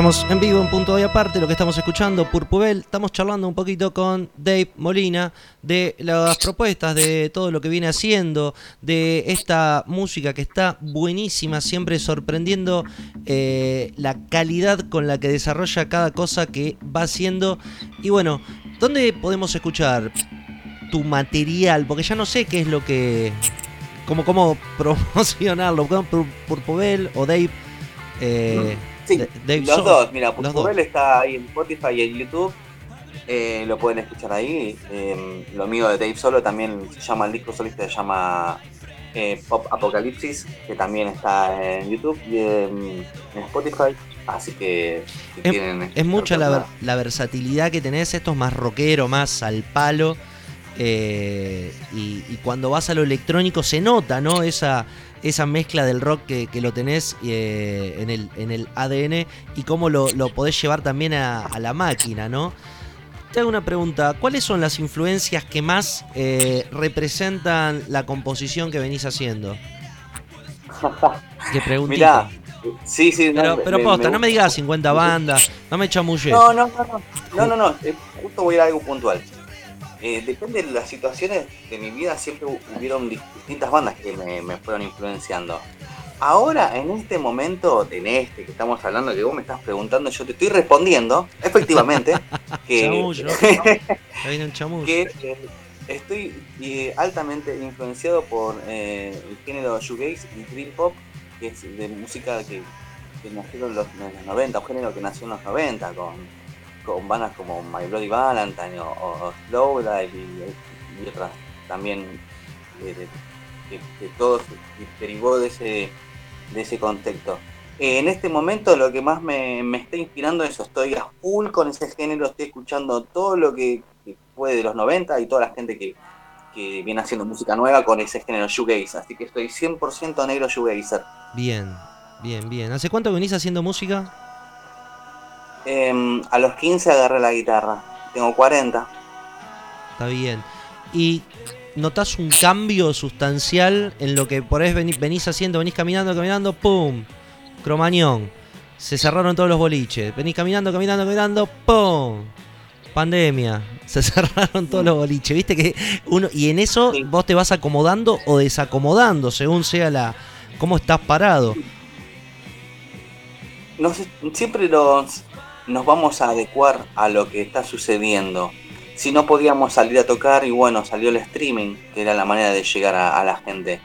B: Estamos en vivo en punto y aparte, lo que estamos escuchando, Purpubel, estamos charlando un poquito con Dave Molina de las propuestas, de todo lo que viene haciendo, de esta música que está buenísima, siempre sorprendiendo eh, la calidad con la que desarrolla cada cosa que va haciendo. Y bueno, ¿dónde podemos escuchar tu material? Porque ya no sé qué es lo que... Cómo, cómo <laughs> promocionarlo, Pur- Purpubel o Dave. eh,
H: Sí,
B: de- Dave
H: los dos, mira. Purpurel está ahí en Spotify y en YouTube. eh, lo pueden escuchar ahí. eh, lo mío de Dave Solo también se llama, el disco solista se llama eh, Pop Apocalipsis, que también está en YouTube y en, en Spotify. Así que si
B: Es, es mucha la, versatilidad que tenés, esto es más rockero, más al palo. eh, y, y cuando vas a lo electrónico se nota, ¿no? Esa, esa mezcla del rock que, que lo tenés eh, en, el, en el ADN y cómo lo, lo podés llevar también a, a la máquina, ¿no? Te hago una pregunta, ¿cuáles son las influencias que más eh, representan la composición que venís haciendo? <laughs> Qué preguntita.
H: Mirá, sí, sí, no,
B: pero,
H: me-
B: pero
H: me-
B: posta,
H: me
B: no me digas 50 bandas, no me chamulles.
H: No, no, no, no, no, no, no, justo voy a ir a algo puntual. Eh, depende de las situaciones de mi vida, siempre hu- hubieron dis- distintas bandas que me, me fueron influenciando. Ahora, en este momento, en este que estamos hablando, que vos me estás preguntando, yo te estoy respondiendo, efectivamente, <laughs> que,
B: Chamullo. <laughs> Chamullo.
H: que eh, estoy eh, altamente influenciado por el género shoegaze y dream pop, que es de música que, que nació en los, en los 90, un género que nació en los 90, con, con bandas como My Bloody Valentine o, o Slowdive y, otras también de, de- que, todo derivó de ese, de ese contexto. Eh, En este momento lo que más me, me está inspirando es eso, estoy a full con ese género, estoy escuchando todo lo que, que fue de los 90 y toda la gente que, que viene haciendo música nueva con ese género shoegaze, así que estoy 100% negro shoegazer.
B: Bien, bien, bien. ¿Hace cuánto venís haciendo música?
H: Em, a los 15 agarré la guitarra, tengo 40.
B: Está bien. ¿Y notás un cambio sustancial en lo que por ahí venís, haciendo? Venís caminando, caminando, ¡pum! Cromañón. Se cerraron todos los boliches. Venís caminando, caminando, caminando, ¡pum! Pandemia. <laughs> Se cerraron todos los boliches. Viste que uno. Y en eso
H: Sí.
B: vos te vas acomodando o desacomodando, según sea la. cómo estás parado.
H: nos, siempre nos, nos vamos a adecuar a lo que está sucediendo. Si no podíamos salir a tocar y bueno, salió el streaming, que era la manera de llegar a, a la gente.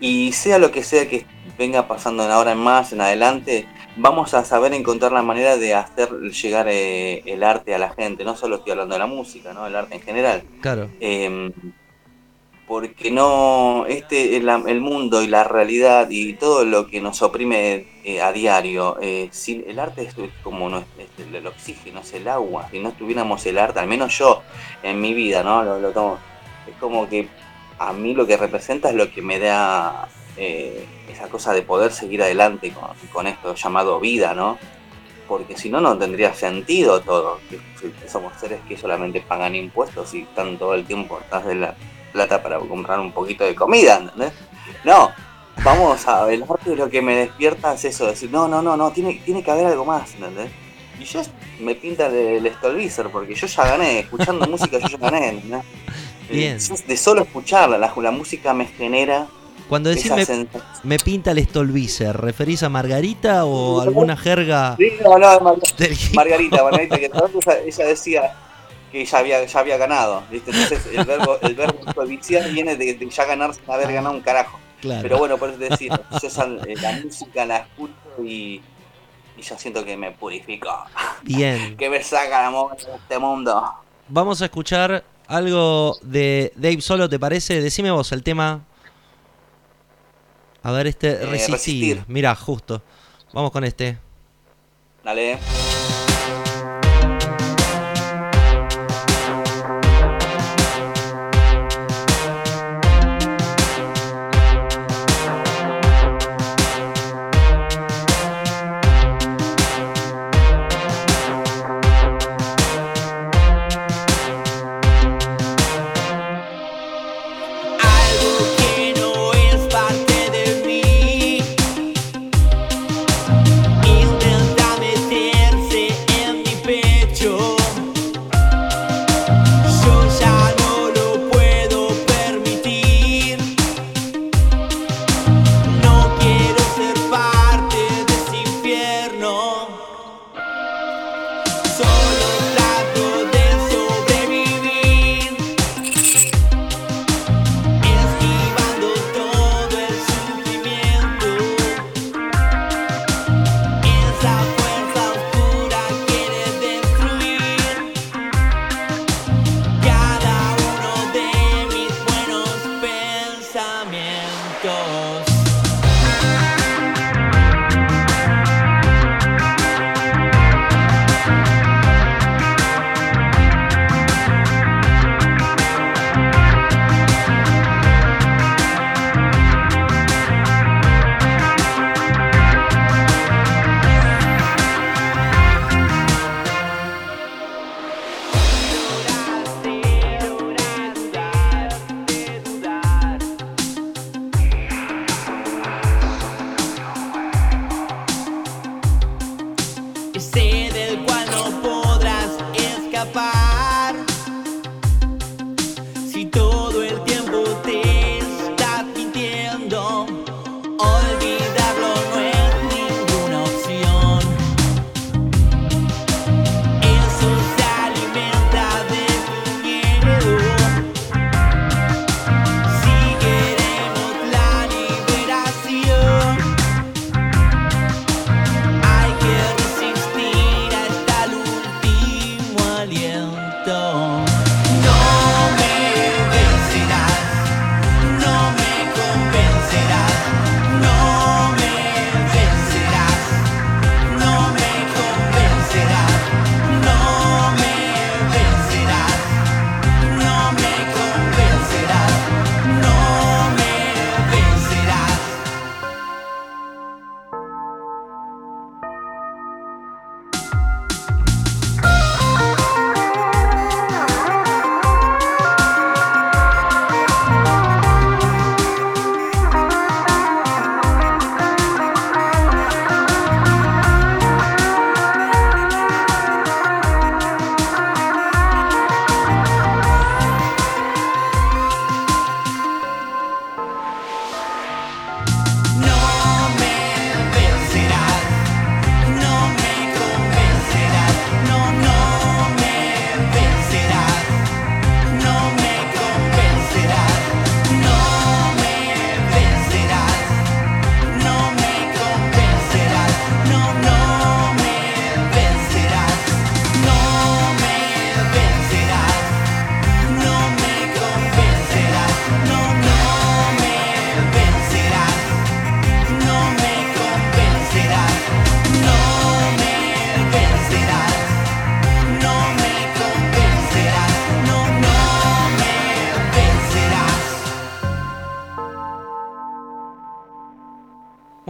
H: Y sea lo que sea que venga pasando en ahora en más, en adelante, vamos a saber encontrar la manera de hacer llegar eh, el arte a la gente. No solo estoy hablando de la música, ¿no? el arte en general.
B: Claro.
H: Eh, porque no, este, el, mundo y la realidad y todo lo que nos oprime eh, a diario, eh, el arte es como el, oxígeno, es el agua. Si no tuviéramos el arte, al menos yo en mi vida, ¿no? Lo, tomo, es como que a mí lo que representa es lo que me da eh, esa cosa de poder seguir adelante con, con esto llamado vida, ¿no? Porque si no, no tendría sentido todo. Somos seres que solamente pagan impuestos y están todo el tiempo atrás de la plata para comprar un poquito de comida, ¿entendés? No, vamos a el arte lo que me despierta es eso, decir, no, no, no, no, tiene, tiene que haber algo más, ¿entendés? Y yo me pinta el, el Stolbizer, porque yo ya gané, escuchando <laughs> música yo ya gané, ¿entendés?
B: Bien.
H: Eh, De solo escucharla, la, la música me genera
B: Cuando decís me, pinta el Stolbizer, ¿referís a Margarita o alguna jerga
H: Sí, no, no, Mar-
B: del hip
H: Margarita, Margarita, <laughs> que ella decía que ya había, ya había ganado, ¿viste? Entonces el verbo, el verbo <laughs> stolbiziar viene de, de ya ganar sin haber ganado un carajo.
B: Claro.
H: Pero bueno, por eso yo esa- eh, la música la escucho y, y yo siento que me purifico,
B: Bien. <laughs>
H: que me saca la moda de este mundo.
B: Vamos a escuchar algo de Dave Solo, ¿te parece? Decime vos el tema. A ver, este
H: Eh,
B: resistir.
H: Resistir.
B: Mira, justo. Vamos con este.
H: Dale.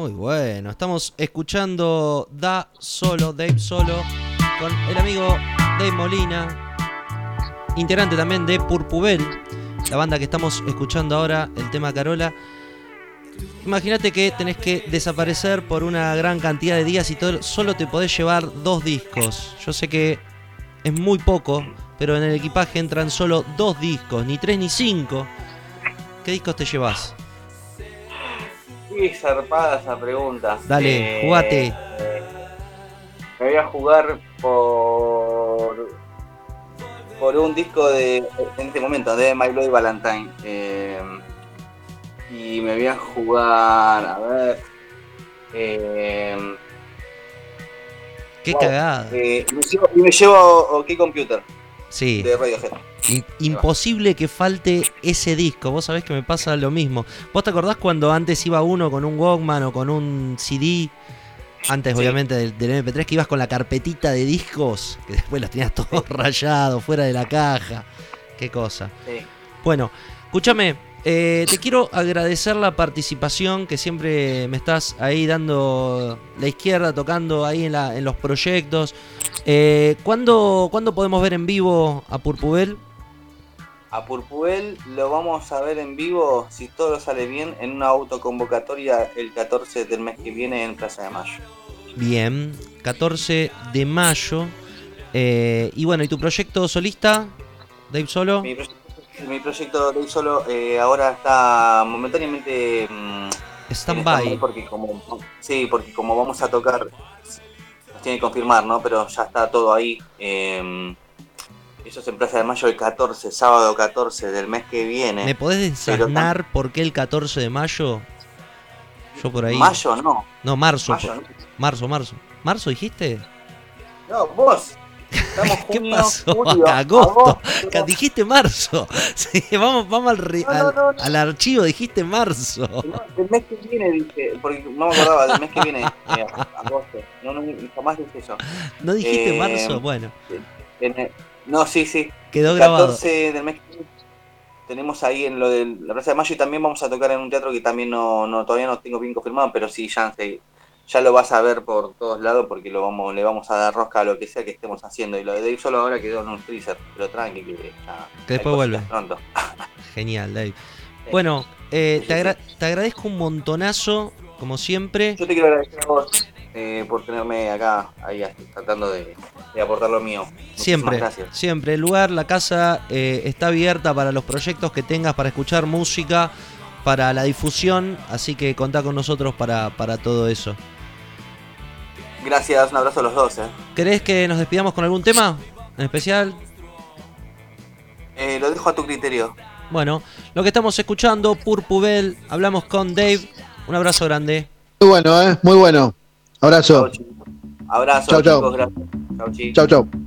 B: Muy bueno, estamos escuchando Da Solo, Dave Solo, con el amigo Dave Molina, integrante también de Purpubel, la banda que estamos escuchando ahora, el tema Carola. Imagínate que tenés que desaparecer por una gran cantidad de días y todo, solo te podés llevar dos discos. Yo sé que es muy poco, pero en el equipaje entran solo dos discos, ni tres ni cinco. ¿Qué discos te llevas?
H: Zarpada esa pregunta.
B: Dale, jugate.
H: eh, Me voy a jugar por. por un disco de. en este momento, de My Bloody Valentine. Eh, y me voy a jugar. a ver. eh,
B: Qué
H: wow,
B: cagada.
H: eh, me llevo- y me llevo OK Computer
B: Sí.
H: de Radiohead.
B: In- imposible que falte ese disco. Vos sabés que me pasa lo mismo. ¿Vos te acordás cuando antes iba uno con un Walkman o con un CD? Antes,
H: Sí.
B: obviamente, del, del MP3, que ibas con la carpetita de discos, que después los tenías todos rayados, fuera de la caja. Qué cosa.
H: Sí.
B: Bueno, escúchame, eh, te quiero agradecer la participación que siempre me estás ahí dando la izquierda, tocando ahí en, la, en los proyectos. Eh, ¿cuándo, cuándo podemos ver en vivo a Purpubel?
H: A Purpuel lo vamos a ver en vivo, si todo sale bien, en una autoconvocatoria el 14 del mes que viene en Plaza de Mayo.
B: Bien, 14 de mayo. Eh, y bueno, ¿y tu proyecto solista, Dave Solo?
H: Mi, proyecto- mi proyecto de solo eh, ahora está momentáneamente mm, en
B: Stand-by.
H: porque como sí, porque como vamos a tocar, nos tiene que confirmar, ¿no? Pero ya está todo ahí. eh, eso es en Plaza de Mayo el 14, sábado 14 del mes que viene.
B: ¿Me podés desasnar por qué el 14 de mayo? Yo por ahí.
H: Mayo no,
B: No, marzo.
H: mayo no.
B: Marzo, marzo. ¿Marzo dijiste?
H: No, vos. Estamos <laughs>
B: ¿Qué
H: junio,
B: pasó?
H: julio,
B: Agosto. Dijiste marzo. <laughs> Sí, vamos vamos al, re-
H: No, no,
B: al,
H: no, no.
B: al archivo, dijiste marzo.
H: No, del mes que viene dije, porque no me acordaba, del mes que viene, <laughs> eh, agosto. No, no, jamás dije eso.
B: ¿No dijiste
H: Eh,
B: marzo? Bueno,
H: En el- no, sí, sí.
B: quedó
H: El
B: grabado.
H: 14 del mes que viene tenemos ahí en lo de la Plaza de Mayo y también vamos a tocar en un teatro que también no, no todavía no tengo bien confirmado, pero sí, ya, se- ya lo vas a ver por todos lados porque lo vamos, le vamos a dar rosca a lo que sea que estemos haciendo. Y lo de Dave solo ahora quedó en un freezer, pero tranqui que ya
B: Que después vuelve.
H: Pronto. <laughs>
B: Genial, Dave. Bueno, eh,
H: Sí,
B: te,
H: sí,
B: agra- te agradezco un montonazo, como siempre.
H: Yo te quiero agradecer a vos eh, por tenerme acá, ahí tratando de, de aportar lo mío. Muchísimas
B: Siempre,
H: Gracias.
B: siempre. El lugar, la casa eh, está abierta para los proyectos que tengas, para escuchar música, para la difusión. Así que contá con nosotros para, para todo eso.
H: Gracias, un abrazo a los dos. Eh.
B: ¿Querés que nos despidamos con algún tema en especial?
H: Eh, lo dejo a tu criterio.
B: Bueno, lo que estamos escuchando, Purpubel, hablamos con Dave. Un abrazo grande.
I: Muy bueno, ¿eh? Muy bueno. Abrazo.
H: Chau. Abrazo,
I: Chau, chau.
H: chicos, gracias. Chau.
I: Chau, chau.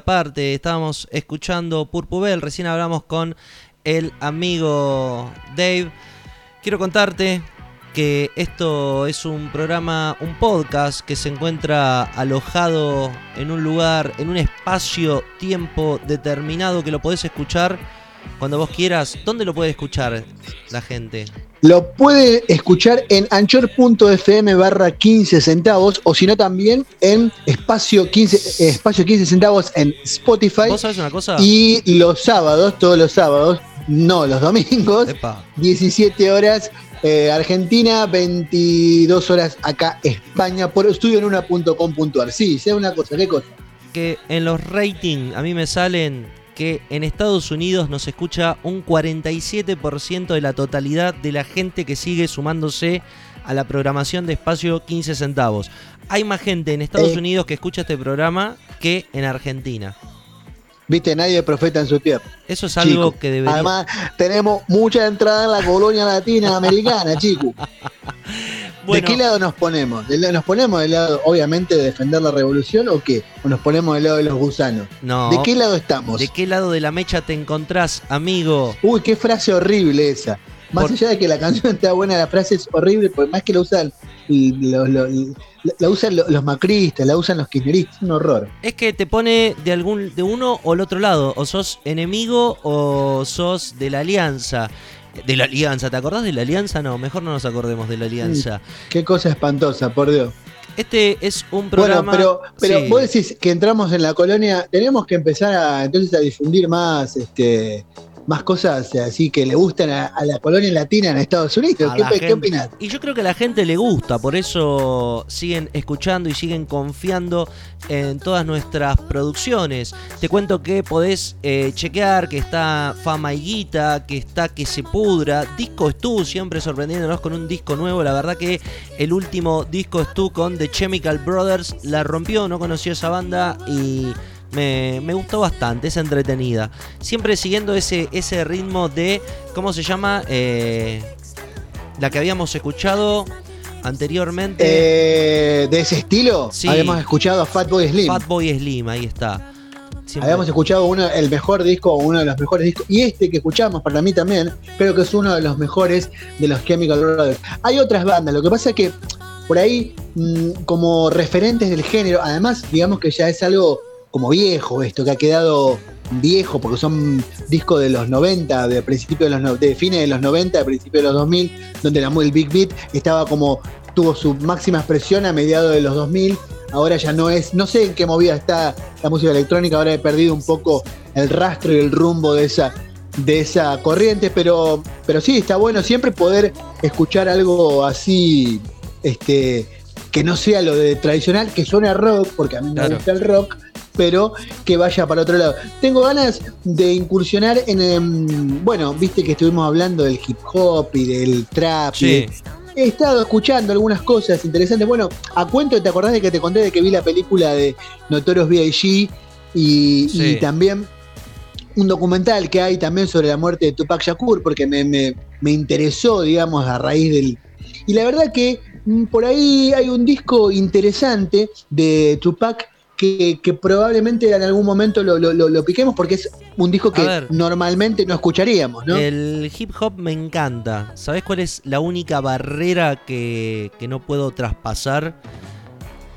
B: Aparte. Estábamos escuchando Purpubel. Recién hablamos con el amigo Dave. Quiero contarte que esto es un programa, un podcast que se encuentra alojado en un lugar, en un espacio, tiempo determinado que lo podés escuchar cuando vos quieras. ¿Dónde lo puede escuchar la gente?
C: Lo puede escuchar en anchor.fm barra 15 centavos o si no también en espacio 15, eh, espacio 15 centavos en Spotify.
B: ¿Vos sabés una cosa?
C: Y los sábados, todos los sábados, no los domingos,
B: Epa.
C: 17 horas eh, Argentina, 22 horas acá España por estudioenuna.com.ar. Sí, sea una cosa, ¿qué cosa?
B: que en los ratings a mí me salen que en Estados Unidos nos escucha un 47% de la totalidad de la gente que sigue sumándose a la programación de espacio 15 centavos. Hay más gente en Estados
C: Eh.
B: Unidos que escucha este programa que en Argentina.
C: Viste, nadie es profeta en su tierra.
B: Eso es algo
C: chico.
B: que debería...
C: Además, tenemos mucha entrada en la colonia latina americana. <laughs>
B: Bueno.
C: ¿De qué lado nos ponemos? ¿Del lado- ¿Nos ponemos del lado, obviamente, de defender la revolución o qué? ¿O nos ponemos del lado de los gusanos?
B: no.
C: ¿De qué lado estamos?
B: ¿De qué lado de la mecha te encontrás, amigo?
C: Uy, qué frase horrible esa. Más
B: Por-
C: allá de que la canción <laughs> está buena, la frase es horrible, porque más que la usan, y lo- lo- la, usan lo- los macristas, la usan los kirchneristas, es un horror.
B: Es que te pone de algún de uno o el otro lado, o sos enemigo o sos de la alianza. De la alianza, ¿te acordás de la alianza? No, mejor no nos acordemos de la alianza.
C: Qué cosa espantosa, por Dios.
B: Este es un programa.
C: Bueno, pero, pero
B: Sí.
C: vos decís que entramos en la colonia, tenemos que empezar a entonces a difundir más, este, más cosas así que le gustan a, a la colonia latina en Estados Unidos. ¿Qué,
B: gente.
C: ¿Qué opinás?
B: Y yo creo que a la gente le gusta, por eso siguen escuchando y siguen confiando en todas nuestras producciones. Te cuento que podés eh, chequear que está Fama y Guita, que está Que se pudra, Disco Stu, siempre sorprendiéndonos con un disco nuevo. La verdad que el último disco Stu con The Chemical Brothers la rompió, no conoció esa banda y me, me gustó bastante, es entretenida. Siempre siguiendo ese, ese ritmo de, ¿cómo se llama? Eh, la que habíamos escuchado anteriormente.
C: Eh, de ese estilo,
B: Sí.
C: habíamos escuchado a Fatboy Slim.
B: Fatboy Slim, ahí está. Siempre-
C: Habíamos escuchado uno, el mejor disco, uno de los mejores discos, y este que escuchamos para mí también, creo que es uno de los mejores de los Chemical Brothers. Hay otras bandas, lo que pasa es que por ahí, mm, como referentes del género, además, digamos que ya es algo como viejo esto, que ha quedado viejo, porque son discos de los 90, de principio de los no- de fines de los 90, de principio de los 2000, donde la, el Big Beat estaba como, tuvo su máxima expresión a mediados de los 2000, ahora ya no es, no sé en qué movida está la música electrónica, ahora he perdido un poco el rastro y el rumbo de esa, de esa corriente, pero, pero sí, está bueno siempre poder escuchar algo así, este, que no sea lo de tradicional, que suene a rock, porque a mí me
B: Claro.
C: gusta el rock, pero que vaya para otro lado. Tengo ganas de incursionar en, em, bueno, viste que estuvimos hablando del hip hop y del trap.
B: Sí.
C: He estado escuchando algunas cosas interesantes. Bueno, a cuento, ¿te acordás de que te conté de que vi la película de Notorious B.I.G. Y,
B: Sí.
C: y también un documental que hay también sobre la muerte de Tupac Shakur, porque me, me- me interesó, digamos, a raíz del... Y la verdad que mm, por ahí hay un disco interesante de Tupac que, que probablemente en algún momento lo, lo- lo- piquemos porque es un disco que
B: ver.
C: normalmente no escucharíamos, ¿no?
B: El hip hop me encanta. ¿Sabes cuál es la única barrera que, que no puedo traspasar?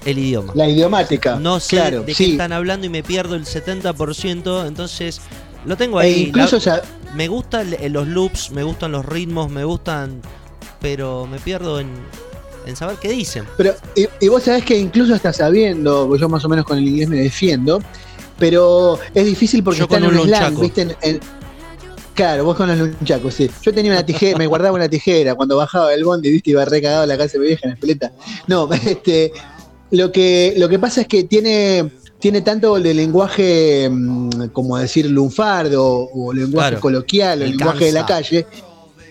B: El idioma.
C: La idiomática.
B: No sé
C: claro,
B: de qué
C: sí.
B: están hablando y me pierdo el 70%, entonces lo tengo
C: E
B: ahí.
C: incluso,
B: La- me gustan los loops, me gustan los ritmos, me gustan, pero me pierdo en, en saber qué dicen.
C: Pero, y, y vos sabés que incluso hasta sabiendo, pues yo más o menos con el inglés me defiendo, pero es difícil porque
B: Yo
C: está
B: con
C: en
B: un
C: slang. ¿viste? En- en- claro, vos con los lunchacos, sí. Yo tenía una tijera, me guardaba una tijera cuando bajaba del bondi, ¿viste? Iba recagado a la casa de mi vieja en la espeleta. No, <laughs> este, lo que, lo que pasa es que tiene, tiene tanto de lenguaje, mm, como decir, lunfardo o lenguaje
B: Claro.
C: coloquial o
B: El
C: lenguaje de la calle,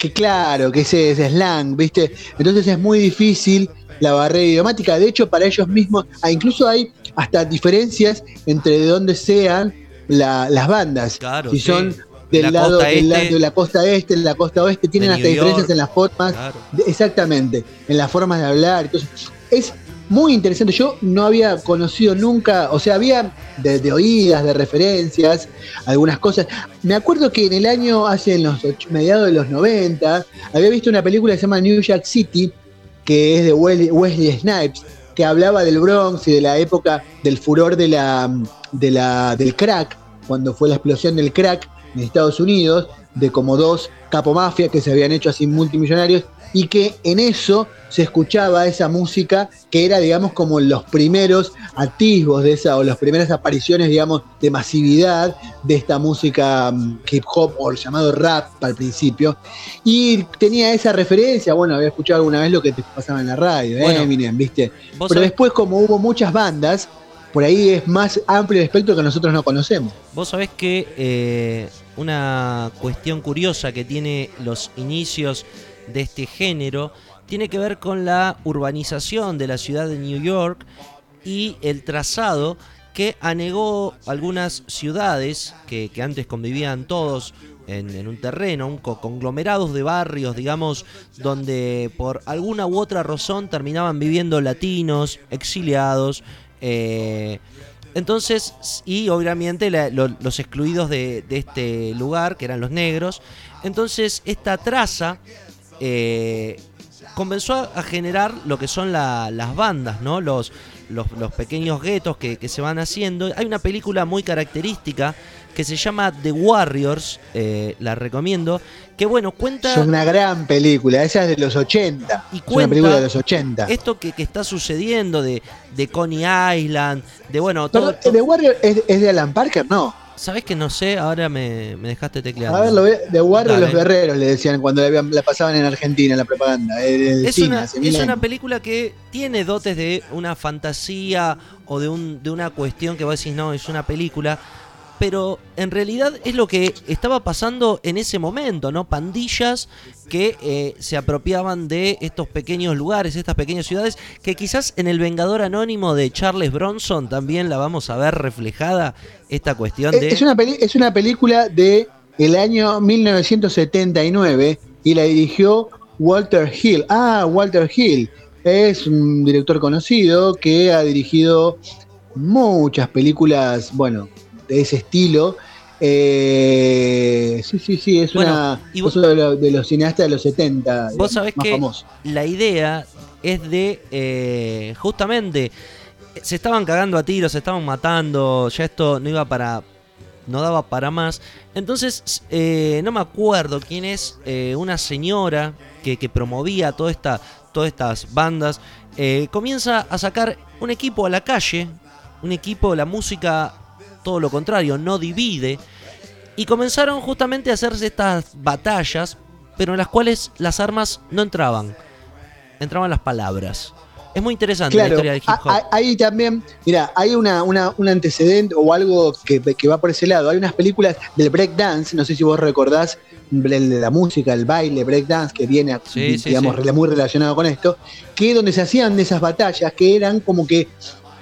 C: que claro, que ese es slang, ¿viste? Entonces es muy difícil la barrera idiomática. De hecho, para ellos mismos, ah, incluso hay hasta diferencias entre de dónde sean la- las bandas.
B: Claro,
C: si son
B: De
C: del
B: la
C: lado, del lado
B: este.
C: de la costa este, de la costa oeste, tienen hasta
B: New
C: diferencias
B: York.
C: en las formas.
B: Claro.
C: de- exactamente, en las formas de hablar. Entonces, es muy interesante. Yo no había conocido nunca, o sea, había de, oídas, de referencias, algunas cosas. Me acuerdo que en el año, hace en los mediados de los 90, había visto una película que se llama New York City, que es de Wesley, Snipes, que hablaba del Bronx y de la época del furor de la, del crack, cuando fue la explosión del crack en Estados Unidos, de como dos capomafias que se habían hecho así multimillonarios, y que en eso se escuchaba esa música que era, digamos, como los primeros atisbos de esa, o las primeras apariciones, digamos, de masividad de esta música mm, hip hop o el llamado rap al principio. Y tenía esa referencia, bueno, había escuchado alguna vez lo que te pasaba en la radio,
B: Bueno,
C: Eminem, ¿viste? Pero
B: sabés-
C: después, como hubo muchas bandas, por ahí es más amplio el espectro que nosotros no conocemos.
B: Vos sabés que eh, una cuestión curiosa que tiene los inicios de este género tiene que ver con la urbanización de la ciudad de New York y el trazado que anegó algunas ciudades que, que antes convivían todos en, un terreno, un co- conglomerados de barrios, digamos, donde por alguna u otra razón terminaban viviendo latinos, exiliados, eh, entonces, y obviamente los excluidos de este lugar, que eran los negros. Entonces, esta traza eh, comenzó a, generar lo que son la- las bandas, ¿no? Los, los, los pequeños guetos que, que se van haciendo. Hay una película muy característica que se llama The Warriors, eh, la recomiendo, que bueno, cuenta...
C: Es una gran película, esa es de los 80.
B: Y
C: es una
B: cuenta
C: película de los 80.
B: Esto que, que está sucediendo de, de Coney Island, de bueno, todo,
C: ¿The Warrior es, es de Alan Parker? No.
B: ¿Sabés que no sé? Ahora me, me dejaste tecleando.
C: A ver, lo ve- The Warrior los guerreros le decían cuando la, la pasaban en Argentina en la propaganda. eh, del
B: Es, una, es una película que tiene dotes de una fantasía o de, un, de una cuestión que vos decís, no, es una película. Pero en realidad es lo que estaba pasando en ese momento, ¿no? Pandillas que eh, se apropiaban de estos pequeños lugares, estas pequeñas ciudades, que quizás en el Vengador Anónimo de Charles Bronson también la vamos a ver reflejada, esta cuestión
C: Es,
B: de...
C: es una es una película de el año 1979 y la dirigió Walter Hill. Ah, Walter Hill. Es un director conocido que ha dirigido muchas películas, bueno, de ese estilo. Eh, sí, sí, sí, es,
B: Bueno,
C: una,
B: y vos-
C: es uno de, los, de los cineastas de los 70
B: Vos sabés
C: más
B: que la idea es de eh, justamente se estaban cagando a tiros, se estaban matando, ya esto no iba para no daba para más. Entonces, eh, no me acuerdo quién es una señora que, que promovía toda esta, todas estas bandas. comienza a sacar un equipo a la calle, un equipo, la música, todo lo contrario, no divide. Y comenzaron justamente a hacerse estas batallas, pero en las cuales las armas no entraban. Entraban las palabras. Es muy interesante la historia del hip hop.
C: ahí también, mira, hay una, una- un antecedente o algo que, que va por ese lado. Hay unas películas del breakdance, no sé si vos recordás la música, el baile, breakdance, que viene,
B: Sí,
C: digamos,
B: sí.
C: muy relacionado con esto, que donde se hacían de esas batallas que eran como que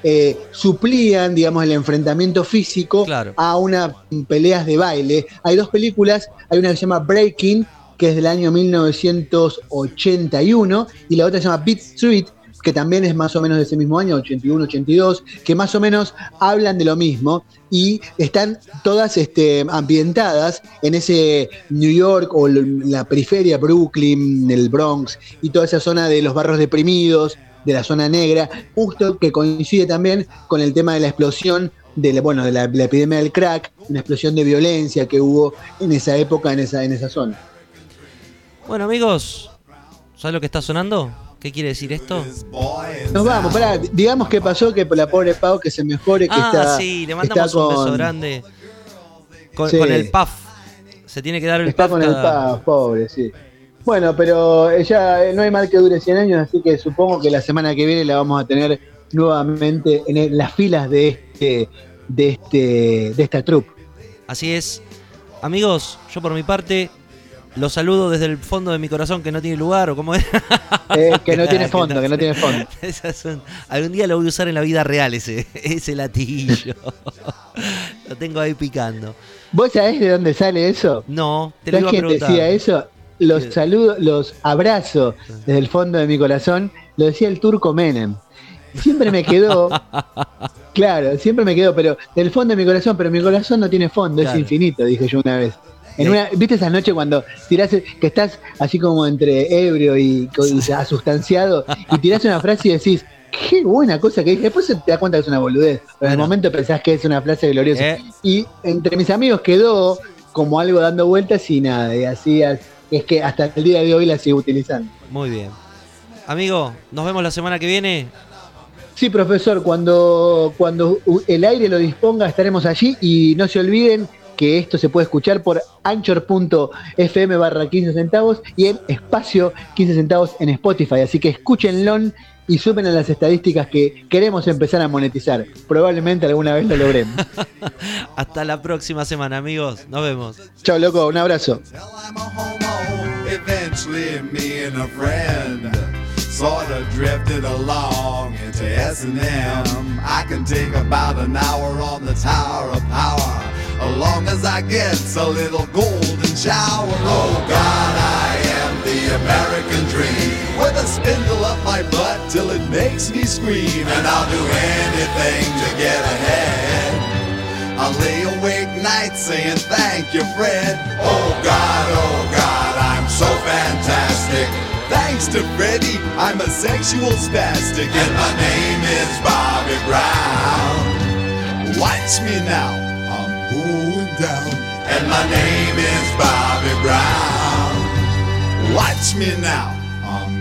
C: eh, suplían, digamos, el enfrentamiento físico
B: Claro.
C: a unas peleas de baile. Hay dos películas, hay una que se llama Breaking, que es del año 1981, y la otra se llama Beat Street, que también es más o menos de ese mismo año, 81-82, que más o menos hablan de lo mismo y están todas este, ambientadas en ese New York o la periferia, Brooklyn, el Bronx y toda esa zona de los barrios deprimidos, de la zona negra, justo que coincide también con el tema de la explosión de la, bueno, de la, la epidemia del crack, una explosión de violencia que hubo en esa época, en esa, en esa zona.
B: Bueno, amigos, ¿sabes lo que está sonando? ¿Qué quiere decir esto?
C: Nos vamos, pará, digamos que pasó que la pobre Pau que se mejore, que
B: ah,
C: está,
B: sí, le mandamos
C: está
B: un beso
C: con-
B: grande. Con,
C: Sí.
B: con el puff. Se tiene que dar el
C: Está
B: puff
C: con el Pau, pobre, sí. Bueno, pero ya eh, no hay mal que dure 100 años, así que supongo que la semana que viene la vamos a tener nuevamente en las filas de este de este de esta troupe.
B: Así es. Amigos, yo por mi parte los saludo desde el fondo de mi corazón que no tiene lugar o como es.
C: Eh, que no tiene <laughs> fondo, que no tiene fondo. <laughs>
B: Son- algún día lo voy a usar en la vida real ese, ese latillo. <laughs> lo tengo ahí picando.
C: ¿Vos sabés de dónde sale eso?
B: No, te lo
C: ¿Sabés
B: iba a preguntar.
C: decía eso? Los saludo, los abrazo desde el fondo de mi corazón. Lo decía el turco Menem. siempre me quedó, <laughs> claro, siempre me quedó, pero del fondo de mi corazón, pero mi corazón no tiene fondo,
B: Claro.
C: es infinito, dije yo una vez. En una, ¿Viste esa noche cuando tirás, que estás así como entre ebrio y, asustanciado y tirás una frase y decís, qué buena cosa que dije? Después te das cuenta que es una boludez, pero en el momento pensás que es una frase gloriosa.
B: Eh.
C: Y entre mis amigos quedó como algo dando vueltas y nada, y así as- es que hasta el día de hoy la sigo utilizando.
B: Muy bien. Amigo, nos vemos la semana que viene.
C: Sí, profesor, cuando, cuando el aire lo disponga estaremos allí y no se olviden que esto se puede escuchar por anchor.fm barra 15 centavos y en espacio 15 centavos en Spotify. Así que escúchenlo y sumen a las estadísticas que queremos empezar a monetizar. Probablemente alguna vez lo logremos. <laughs>
B: Hasta la próxima semana, amigos. Nos vemos.
C: Chao, loco, un abrazo.
J: I'm a homo. Eventually, me and a friend sort of drifted along into S&M. I can take about an hour on the Tower of Power, as long as I get a little golden shower. Oh God, I am the American dream, with a spindle up my butt till it makes me scream, and I'll do anything to get ahead. I'll lay awake nights saying thank you, Fred. Oh God, oh God, I'm so fantastic. Thanks to Freddie, I'm a sexual spastic, and my name is Bobby Brown. Watch me now, I'm going down, and my name is Bobby Brown. Watch me now,